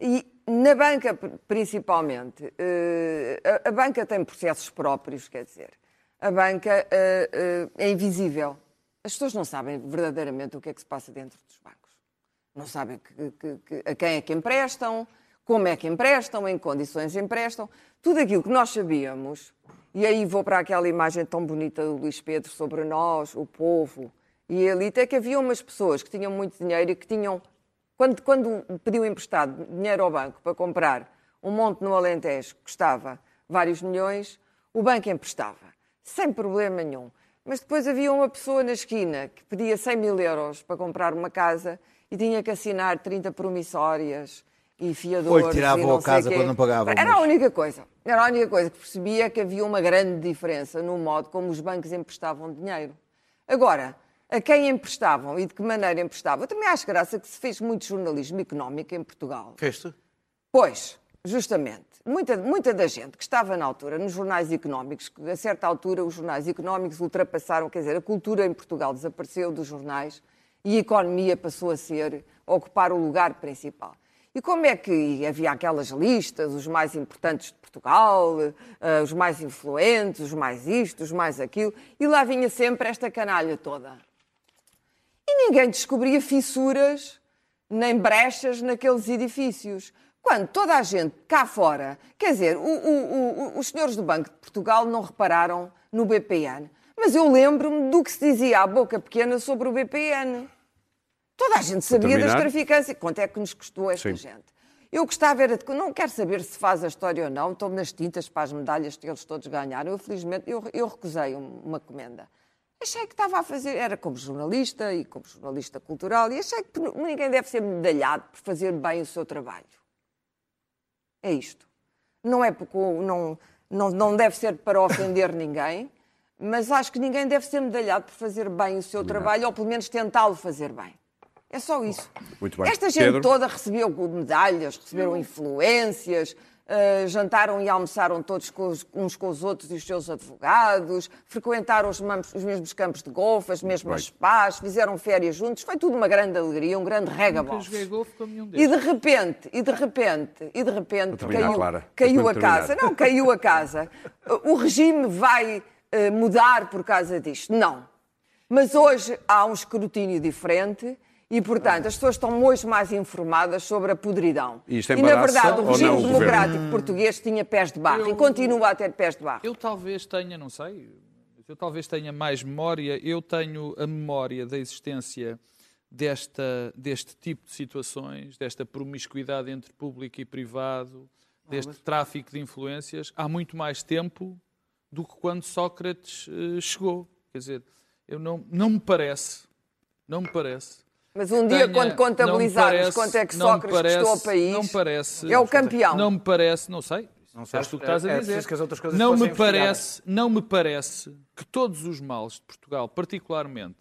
E na banca, pr- principalmente, eh, a, banca tem processos próprios, quer dizer, a banca eh, é invisível. As pessoas não sabem verdadeiramente o que é que se passa dentro dos bancos. Não sabem que- que- que- a quem é que emprestam, como é que emprestam, em que condições emprestam. Tudo aquilo que nós sabíamos, e aí vou para aquela imagem tão bonita do Luís Pedro sobre nós, o povo e a elite, é que havia umas pessoas que tinham muito dinheiro e que tinham Quando, quando pediu emprestado dinheiro ao banco para comprar um monte no Alentejo que custava vários milhões, o banco emprestava, sem problema nenhum. Mas depois havia uma pessoa na esquina que pedia 100 mil euros para comprar uma casa e tinha que assinar 30 promissórias e fiadores. Ou lhe tiravam e não a casa quando não pagavam, Era a única coisa. Era a única coisa que percebia que havia uma grande diferença no modo como os bancos emprestavam dinheiro. Agora, a quem emprestavam e de que maneira emprestavam? Eu também acho graça que se fez muito jornalismo económico em Portugal. Fez-te? Pois, justamente. Muita, muita da gente que estava na altura nos jornais económicos, que a certa altura os jornais económicos ultrapassaram, quer dizer, a cultura em Portugal desapareceu dos jornais e a economia passou a ser, a ocupar o lugar principal. E como é que havia aquelas listas, os mais importantes de Portugal, eh, os mais influentes, os mais isto, os mais aquilo, e lá vinha sempre esta canalha toda. E ninguém descobria fissuras nem brechas naqueles edifícios. Quando toda a gente cá fora, quer dizer, o- o- o- os senhores do Banco de Portugal não repararam no BPN, mas eu lembro-me do que se dizia à boca pequena sobre o BPN. Toda a gente sabia das terminar? traficâncias. Quanto é que nos custou esta Sim. gente? Eu gostava era de. Não quero saber se faz a história ou não, estou nas tintas para as medalhas que eles todos ganharam. Eu, felizmente, eu, eu recusei um- uma comenda. Achei que estava a fazer, era como jornalista e como jornalista cultural, e achei que ninguém deve ser medalhado por fazer bem o seu trabalho. É isto. Não é porque não, não, não deve ser para ofender ninguém, mas acho que ninguém deve ser medalhado por fazer bem o seu trabalho, ou pelo menos tentá-lo fazer bem. É só isso. Muito bem. Esta gente Pedro? toda recebeu medalhas, receberam influências, ah, jantaram e almoçaram todos com os- uns com os outros e os seus advogados, frequentaram os, mamos- os mesmos campos de golfe, as mesmas spas, fizeram férias juntos. Foi tudo uma grande alegria, um grande Nunca rega joguei golfe com nenhum e de repente, e de repente, e de repente terminar, caiu, Clara. caiu a casa. Não, caiu a casa. O regime vai eh, mudar por causa disto? Não. Mas hoje há um escrutínio diferente e, portanto, as pessoas estão hoje mais informadas sobre a podridão. E isto e, na verdade, o regime não o democrático português tinha pés de barro e Eu- continua a ter pés de barro. Eu talvez tenha, não sei, eu talvez tenha mais memória. Eu tenho a memória da existência desta, deste tipo de situações, desta promiscuidade entre público e privado, deste tráfico de influências, há muito mais tempo do que quando Sócrates eh, chegou. Quer dizer, eu não, não me parece, não me parece. Mas um dia, tenha- quando contabilizarmos quanto é que Sócrates parece- custou ao país, não parece, é o campeão. Não me parece, não sei. Não sei, tu que estás a é- é dizer. preciso que as outras coisas não me parece, não me parece que todos os males de Portugal, particularmente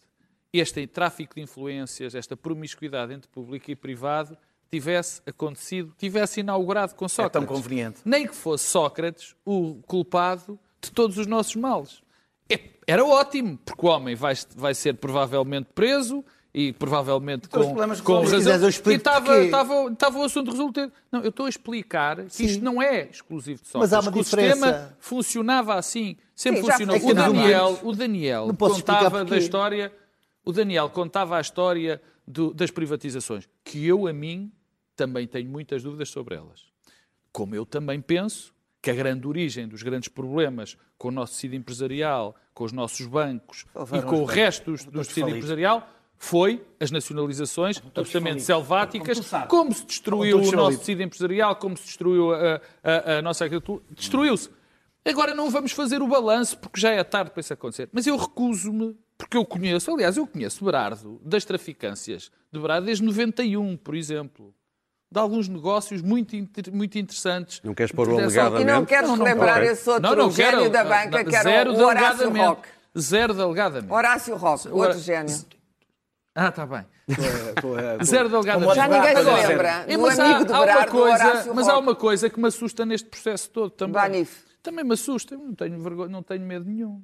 este tráfico de influências, esta promiscuidade entre público e privado, tivesse acontecido, tivesse inaugurado com É Sócrates. tão conveniente. Nem que fosse Sócrates o culpado de todos os nossos males. É- Era ótimo, porque o homem vai, vai ser provavelmente preso e provavelmente Com os com, problemas com razão. E estava, estava, estava o assunto resolvido. Não, eu estou a explicar que isto não é exclusivo de Mas Sócrates. há uma que o diferença. sistema funcionava assim. Sempre Sim, funcionou. O funcionava Daniel, o Daniel contava da história. O Daniel contava a história do- das privatizações, que eu, a mim, também tenho muitas dúvidas sobre elas. Como eu também penso que a grande origem dos grandes problemas com o nosso tecido empresarial, com os nossos bancos e Salvaram com os o resto do, tecido empresarial foi as nacionalizações absolutamente falidos. selváticas, Como como se destruiu Estão o todos nosso tecido empresarial, como se destruiu a, a- a nossa agricultura. Destruiu-se. Agora não vamos fazer o balanço, porque já é tarde para isso acontecer. Mas eu recuso-me, porque eu conheço, aliás, eu conheço Berardo, das traficâncias de Berardo desde 91, por exemplo. De alguns negócios muito, inter- muito interessantes. Não queres pôr o alegadamente? E não queres relembrar Ok. esse outro Não, não gênio quero. da Não, banca, não, que era o Horácio. Roque. Zero de alegadamente. Horácio Roque, outro gênio. Ah, está bem. Com- Zero de alegadamente. Já ninguém se lembra é, mas há- há uma coisa, Mas há uma coisa que me assusta neste processo todo também. Banif. Também me assusta, eu não tenho, vergonha, não tenho medo nenhum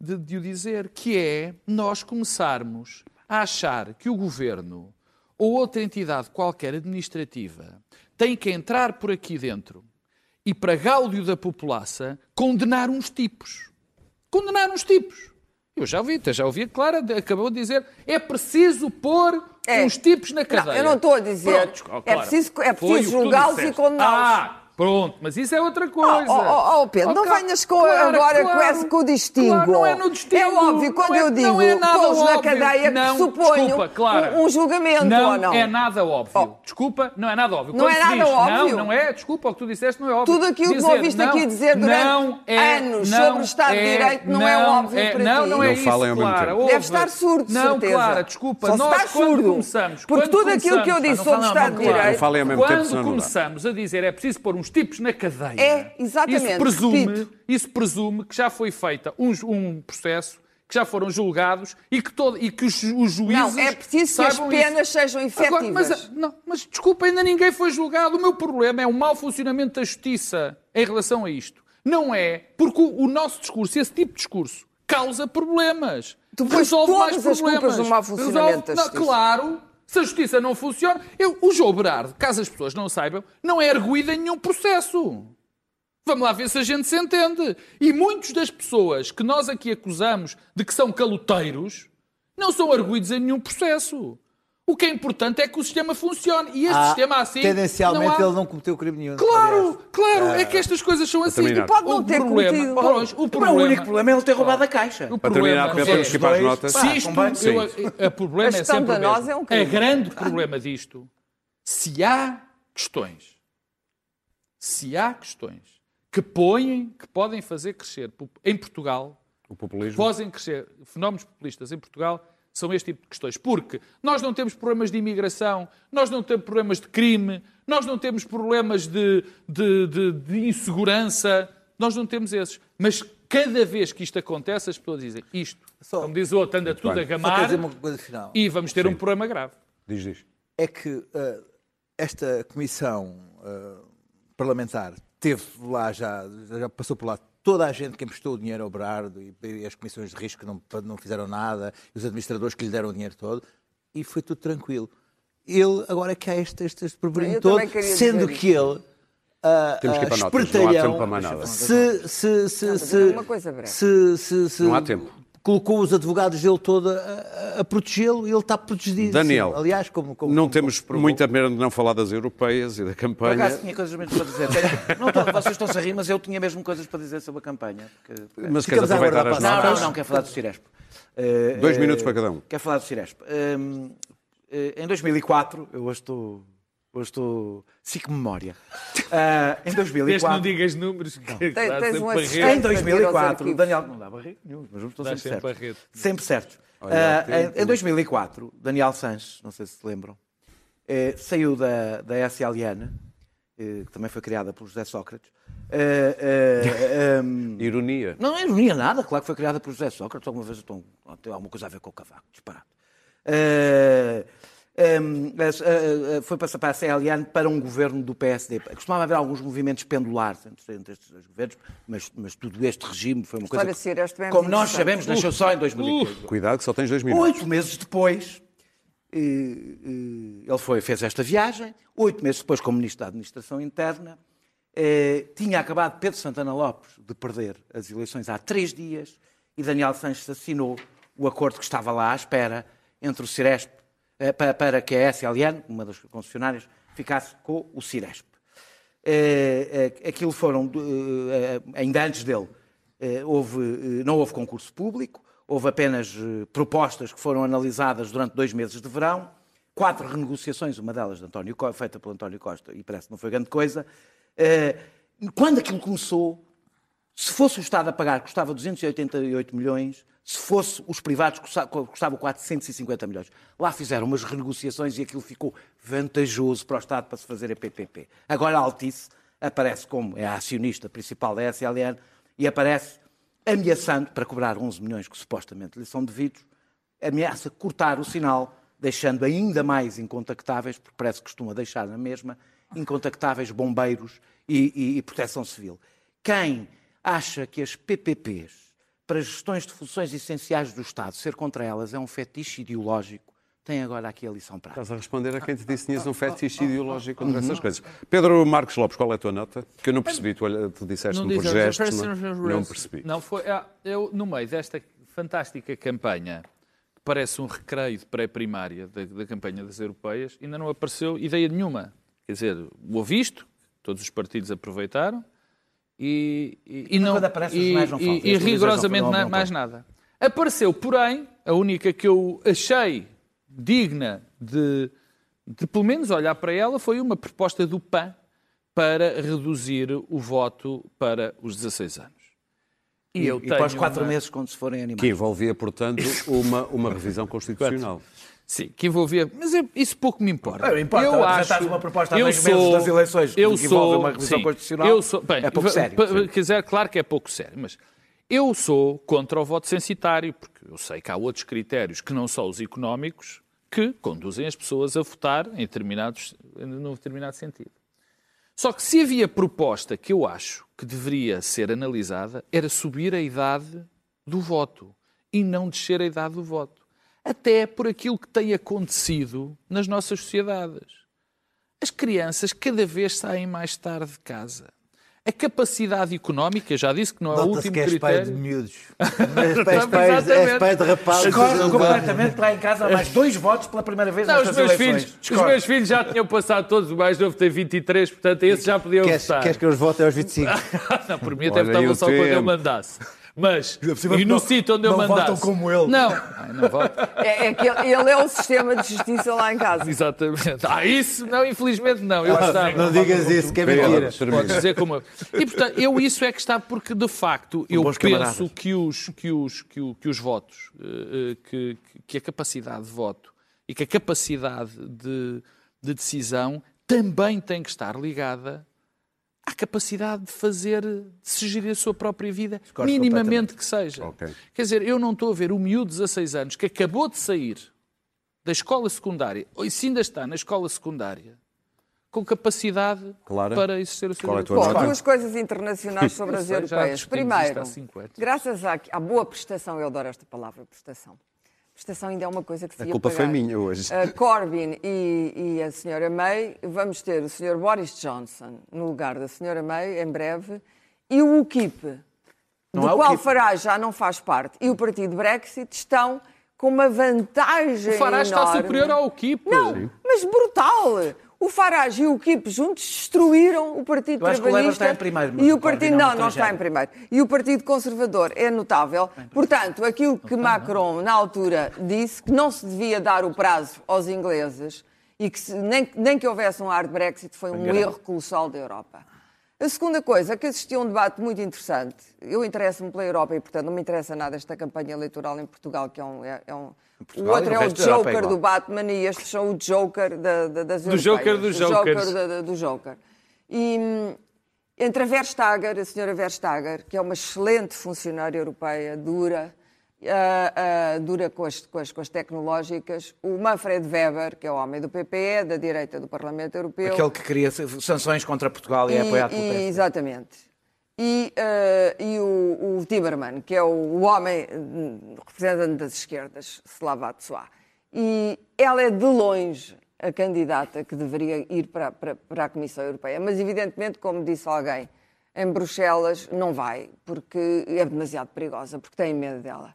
de, de o dizer, que é nós começarmos a achar que o governo ou outra entidade qualquer administrativa tem que entrar por aqui dentro e, para gáudio da população, condenar uns tipos. Condenar uns tipos. Eu já ouvi, já ouvi Clara, acabou de dizer, é preciso pôr É. uns tipos na cadeia. Não, eu não estou a dizer. Pronto, é preciso, é preciso julgá-los e condená-los. Ah, Pronto, mas isso é outra coisa. Oh, oh, oh, Pedro, Oh, não claro, venhas com, claro, agora claro. com, esse, com o distingo. Claro, não é no distingo. É óbvio, quando é- eu digo não é pô-los na cadeia, Não, pressuponho desculpa, Clara. um, um julgamento, não ou não? é nada óbvio. Oh. Desculpa, não é nada óbvio. Não Quando é nada diz, óbvio? Não, não é. Desculpa, o que tu disseste não é óbvio. Tudo aquilo que Dizer, me ouviste não, aqui dizer durante não é, anos não sobre o Estado de é, Direito não é óbvio é, para não, ti. Não é Não isso, falem ao mesmo Clara. Deve estar surdo, de Não, certeza. Clara, desculpa. Nós está quando surdo. começamos... Porque tudo aquilo que eu disse sobre o Estado de. Direito... Quando começamos a dizer é preciso pôr uns tipos na cadeia, É, exatamente, isso presume, repito. isso presume que já foi feita um, um processo, que já foram julgados e que, todo, e que os, os juízes Não, é preciso que as penas isso. sejam Agora, efetivas. mas, não, mas desculpa, ainda ninguém foi julgado. O meu problema é o mau funcionamento da justiça em relação a isto. Não é porque o, o nosso discurso, esse tipo de discurso, causa problemas. Pões Resolve mais todas as problemas. culpas no mau funcionamento da Não, justiça. Claro, se a justiça não funciona. Eu, o João Berardo, caso as pessoas não saibam, não é arguído em nenhum processo. Vamos lá ver se a gente se entende. E muitas das pessoas que nós aqui acusamos de que são caloteiros não são arguídos em nenhum processo. O que é importante é que o sistema funcione. E este Ah, sistema assim. Tendencialmente não há... ele não cometeu crime nenhum. Claro, aliás. claro, é que estas coisas são assim. terminar. E Pode não o ter problema, cometido. O problema, o único problema é ele ter roubado a caixa. o Para terminar, problema Pedro, é- que para as notas. Se isto, eu, a, a problema A é sempre nós mesmo. é um crime. A grande problema disto, se há questões, se há questões que põem, que podem fazer crescer em Portugal, O populismo. podem crescer fenómenos populistas em Portugal, são este tipo de questões. Porque nós não temos problemas de imigração, nós não temos problemas de crime, nós não temos problemas de, de, de- de insegurança, nós não temos esses. Mas cada vez que isto acontece, as pessoas dizem isto, Só- como diz o outro, anda tudo bem. a gamar dizer uma coisa final. e vamos ter um problema grave. Diz, diz. É que eh, esta comissão eh, parlamentar teve lá já, já passou por lá toda a gente que emprestou o dinheiro ao Berardo e, e as comissões de risco que não, não fizeram nada, e os administradores que lhe deram o dinheiro todo, e foi tudo tranquilo. Ele, agora é que há este, este, este burburinho todo, sendo que ele, ah, Temos que ir ah, para notas, não há espertalhão, tempo para mais nada. se, se, se, Não, se, mas uma coisa breve. se, se, se Não há tempo. Colocou os advogados dele todo a, a- protegê-lo e ele está protegido. Daniel, aliás, como, como Não como- temos como muita pena de não falar das europeias e da Por campanha. acaso tinha coisas mesmo para dizer. Não, tô- vocês estão-se a rir, mas eu tinha mesmo coisas para dizer sobre a campanha. porque- Mas queres aproveitar as Não, não, não, quero falar do Ciresp. Eh, Dois eh, minutos para cada um. Quero falar do Ciresp. Hum, eh, em 2004, eu hoje estou. Hoje estou. Cico memória. Ah, em Desde que não 2004. digas números, que Tem- dá tens um. Em Para vir aos 2004, arquivos. Daniel. Não dá barriga nenhum, mas estou sempre sempre certo. rede. Sempre certo. Olha, tempo. em, em 2004, Daniel Sanches, não sei se se lembram, eh, saiu da, da SLN, eh, que também foi criada por José Sócrates. Eh, eh, ehm, Ironia. não é ironia nada, claro que foi criada por José Sócrates, alguma vez então, tem alguma coisa a ver com o cavaco, disparado. Eh, foi passar para a CLN para um governo do PSD. Costumava haver alguns movimentos pendulares entre, entre estes dois governos, mas, mas tudo este regime foi uma coisa. É como nós sabemos, nasceu só em 2015. Cuidado que só tens dois minutos. Oito meses depois, eh, eh, ele foi, fez esta viagem. Oito meses depois, como Ministro da Administração Interna, eh, tinha acabado Pedro Santana Lopes de perder as eleições há três dias e Daniel Sanches assinou o acordo que estava lá à espera entre o Ciresp, para, para que a SLN, uma das concessionárias, ficasse com o Ciresp. Eh, eh, aquilo foram, eh, eh, ainda antes dele, eh, houve, eh, não houve concurso público, houve apenas eh, propostas que foram analisadas durante dois meses de verão, quatro renegociações, uma delas de António, feita por António Costa, e parece que não foi grande coisa. Eh, Quando aquilo começou, se fosse o Estado a pagar, custava 288 milhões. Se fosse os privados, custa- custava 450 milhões. Lá fizeram umas renegociações e aquilo ficou vantajoso para o Estado para se fazer a PPP. Agora a Altice aparece como é a acionista principal da SLN e aparece ameaçando, para cobrar 11 milhões que supostamente lhe são devidos, ameaça cortar o sinal, deixando ainda mais incontactáveis, porque parece que costuma deixar na mesma, incontactáveis bombeiros e, e- e proteção civil. Quem acha que as PPPs, para gestões de funções essenciais do Estado, ser contra elas é um fetiche ideológico, tem agora aqui a lição prática. Estás a responder a quem te disse que tinhas um fetiche ideológico contra essas coisas. Pedro Marcos Lopes, qual é a tua nota? Que eu não percebi, tu, tu disseste-me por gestos, não, não percebi. Não, foi, ah, eu, no meio desta fantástica campanha, que parece um recreio de pré-primária da, da campanha das europeias, ainda não apareceu ideia nenhuma. Quer dizer, o ouviste, todos os partidos aproveitaram e, e, e não quando aparecem os e, jornais não falam. e- e televisões rigorosamente não- não- não mais nada. Apareceu, porém, a única que eu achei digna de, de pelo menos olhar para ela foi uma proposta do PAN para reduzir o voto para os 16 anos. E, eu e para os tenho quatro uma- meses, quando se forem animais. Que envolvia, portanto, uma, uma revisão constitucional. Sim, que envolvia. Mas eu- isso pouco me importa. Não, importa, eu acho, uma proposta há eu dois meses das eleições eu que envolve sou, uma revisão sim, constitucional, Eu sou, bem, é pouco sério. Quiser, claro que é pouco sério, mas eu sou contra o voto censitário, porque eu sei que há outros critérios que não são os económicos que conduzem as pessoas a votar em determinados, num determinado sentido. Só que se havia proposta que eu acho que deveria ser analisada, era subir a idade do voto e não descer a idade do voto. Até por aquilo que tem acontecido nas nossas sociedades. As crianças cada vez saem mais tarde de casa. A capacidade económica, já disse que não é o Nota-se último que és pai de critério. miúdos. És pai- és pai- Exatamente. és pai de rapazes. Discordo completamente que lá em casa há mais dois votos pela primeira vez Não, os meus, eleições. filhos, os meus filhos já tinham passado todos, o mais novo tem 23, portanto esse já podiam Queres, votar. queres que eu os vote aos 25? Não, por mim até Olha aí votava o só quando eu mandasse. Mas, cima e no não- sítio onde eu não mandasse. votam como ele. Não, Ai, não voto. É, é que ele, ele é o sistema de justiça lá em casa. Exatamente. Ah, isso não, infelizmente não. Eu gostava. Não digas isso, que é mentira. Podes dizer como. E portanto, eu isso é que está, porque de facto eu penso camaradas. que os, que, os, que, o- que os votos, eh, eh, que, que a capacidade de voto e que a capacidade de, de decisão também tem que estar ligada à capacidade de fazer, de se gerir a sua própria vida, Discordo minimamente que seja. Ok. Quer dizer, eu não estou a ver o miúdo de 16 anos que acabou de sair da escola secundária, ou se ainda está na escola secundária, com capacidade Clara, para exercer o seu é a direito. tua Bom, nota? duas coisas internacionais sobre as europeias. Primeiro, graças à, à boa prestação, eu adoro esta palavra, prestação. Prestação ainda é uma coisa que se A culpa foi pagar. minha hoje. A Corbyn e, e a senhora May, vamos ter o senhor Boris Johnson no lugar da senhora May, em breve, e o UKIP, Não do é qual UKIP. Farage já não faz parte, e o partido Brexit estão com uma vantagem O Farage está enorme. superior ao UKIP. Não, mas brutal. O Farage e o UKIP juntos destruíram o Partido Eu acho que o Labour Trabalhista. está em primeiro, e o Partido é não, não está em primeiro. E o Partido Conservador é notável. Portanto, aquilo que Macron na altura disse que não se devia dar o prazo aos ingleses e que se- nem, nem que houvesse um hard Brexit foi um erro colossal da Europa. A segunda coisa, que assisti a um debate muito interessante. Eu interesso-me pela Europa e, portanto, não me interessa nada esta campanha eleitoral em Portugal, que é um. É, é um o Portugal e outro é o é Joker igual. do Batman e estes são o Joker da, da, das Do europeias. Joker dos O Joker Jokers. da- da- do Joker. E hum, entre a Verstager, a senhora Verstager, que é uma excelente funcionária europeia, dura, ah, ah, dura com as, com, as, com as tecnológicas, o Manfred Weber, que é o homem do PPE, da direita do Parlamento Europeu. Aquele que queria sanções contra Portugal e, é apoiado pelo E- PSD. Exatamente. E, eh, e o, o Timerman, que é o, o homem hum, representante das esquerdas, Slavat Soa. E ela é de longe a candidata que deveria ir para, para, para a Comissão Europeia. Mas, evidentemente, como disse alguém, em Bruxelas não vai, porque é demasiado perigosa, porque tem medo dela.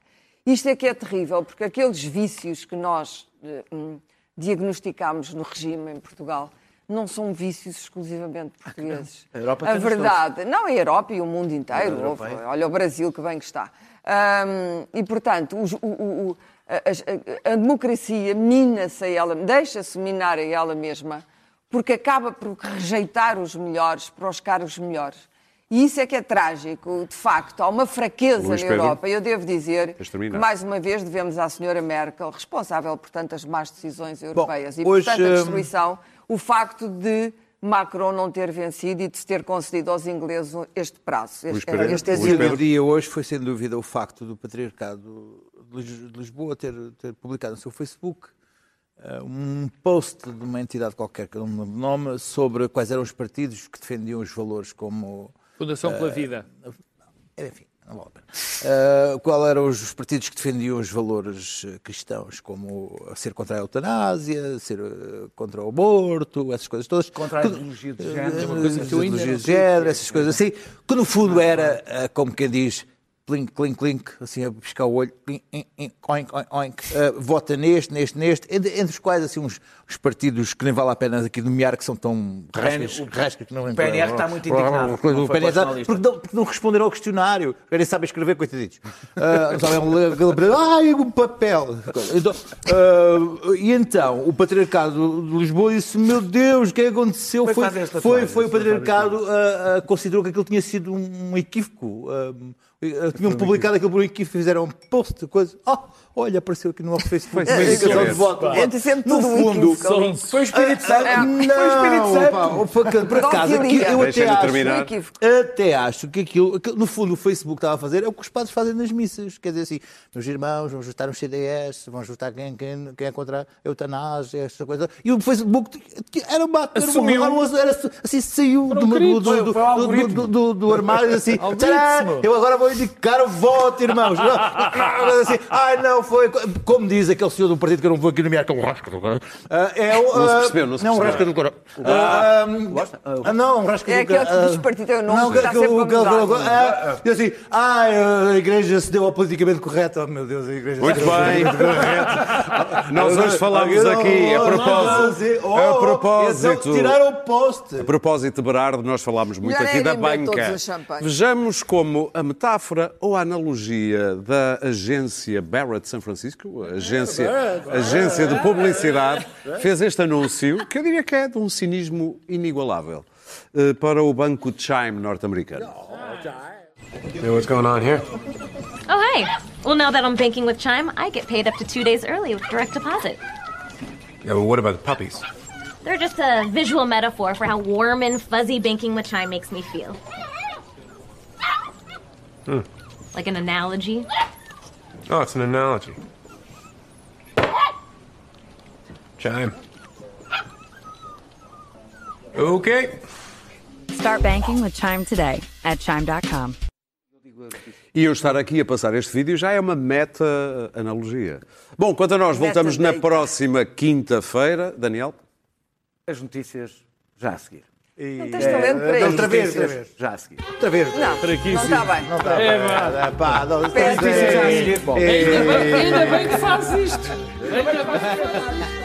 Isto é que é terrível, porque aqueles vícios que nós eh, hum, diagnosticámos no regime em Portugal não são vícios exclusivamente portugueses. A Europa a verdade, não a Europa e o mundo inteiro. Houve- Olha o Brasil que bem que está. Ahm, e, portanto, os- o- o- a, a- a democracia mina-se a ela, deixa-se minar a ela mesma, porque acaba por rejeitar os melhores para os cargos melhores. E isso é que é trágico, de facto. Há uma fraqueza Luís na Pedro. Europa. Eu devo dizer que, mais uma vez, devemos à senhora Merkel, responsável por tantas más decisões europeias e hoje, por tanta hum, destruição, o facto de Macron não ter vencido e de se ter concedido aos ingleses este prazo. Este, Pereira. este asilo. Pedro. O dia hoje foi sem dúvida o facto do patriarcado de Lis- de Lisboa ter, ter publicado no seu Facebook eh, um post de uma entidade qualquer, que eu não me lembro o nome, sobre quais eram os partidos que defendiam os valores como Fundação pela Vida. enfim, não vale a pena. Uh, qual eram os partidos que defendiam os valores eh, cristãos, como ser contra a eutanásia, ser contra o aborto, essas coisas todas. Contra a ideologia de género. uma coisa que eu ainda ideologia de género, essas coisas assim, que no fundo era, como quem diz, Clink, clink, clink, assim a piscar o olho, oink, oink, oink. Uh, vota neste, neste, neste, entre, entre os quais assim uns, uns partidos que nem vale a pena aqui nomear, que são tão rascas, o rascas que não o PNR está muito indignado, O foi PNR está- porque, não, porque não responderam ao questionário, nem sabem escrever, coitaditos. Uh, não sabem ler, ai, um papel. Então, uh, e então, o patriarcado de Lisboa disse: Meu Deus, o que é aconteceu? Foi, foi, frase? foi o patriarcado uh, uh, considerou que aquilo tinha sido um equívoco. Uh, tinham publicado aquilo por equívoco, fizeram um post, coisa. Oh, olha, apareceu aqui no Facebook. Foi uma indicação de voto. Entre sempre No tudo fundo. Foi o Espírito Santo. ah, Foi o Espírito Não, Santo. pá, por acaso- eu até acho, até acho que aquilo, aquilo, no fundo, o Facebook estava a fazer é o que os padres fazem nas missas. Quer dizer assim, meus irmãos, vão juntar os CDS, vão juntar quem, quem, quem é contra a eutanásia, esta coisa. E o Facebook era uma. Era, uma, Assumiu. era, uma- era assim, saiu do, do, gritos. do, do, Foi o algoritmo. do, do, do armário assim. Algoritmo. "Tcharam, eu agora vou indicar o voto, irmãos. assim, ai, não foi. Como diz aquele senhor do partido que eu não vou aqui nomear, que é o Rasca do Caralho. Ah, é o, Não se ah, percebeu, não se Não, o percebeu. Rasca do Caralho. Ah, Gosta? Ah, ah, não, Rasca É do aquele que ah, diz partido, é o nome não, que está aquele- sempre a aquele- ah, diz assim, ai, a igreja se deu ao politicamente correto. Oh, meu Deus, a igreja Muito se deu ao bem. politicamente correto. Nós hoje falámos aqui, a propósito, Oh, a Então propósito, tiraram o post. a propósito, Berardo, nós falámos muito aqui é da banca. o. Vejamos como a metáfora ou a analogia da agência Barrett São Francisco, a agência, agência de publicidade, fez este anúncio, que eu diria que é de um cinismo inigualável, eh, para o banco Chime norte-americano. You know what's going on here? Oh, hey. Well, now that I'm banking with Chime, I get paid up to two days early with direct deposit. Yeah, well, what about the puppies? They're just a visual metaphor for how warm and fuzzy banking with Chime makes me feel. Like an analogy. Oh, it's an analogy. Chime. Okay. Start banking with Chime today at chime.com. E eu estar aqui a passar este vídeo já é uma meta-analogia. Bom, quanto a nós, voltamos na próxima quinta-feira. Daniel? As notícias já a seguir. Não tens talento para Outra isso. vez, outra vez. Já a seguir. Outra vez. Não, não está bem. Não está É, bem. vá. Ah, pá, não- Perde. Já a seguir. Bom. Ainda bem, ainda bem que faz isto. Ainda bem que faz isto.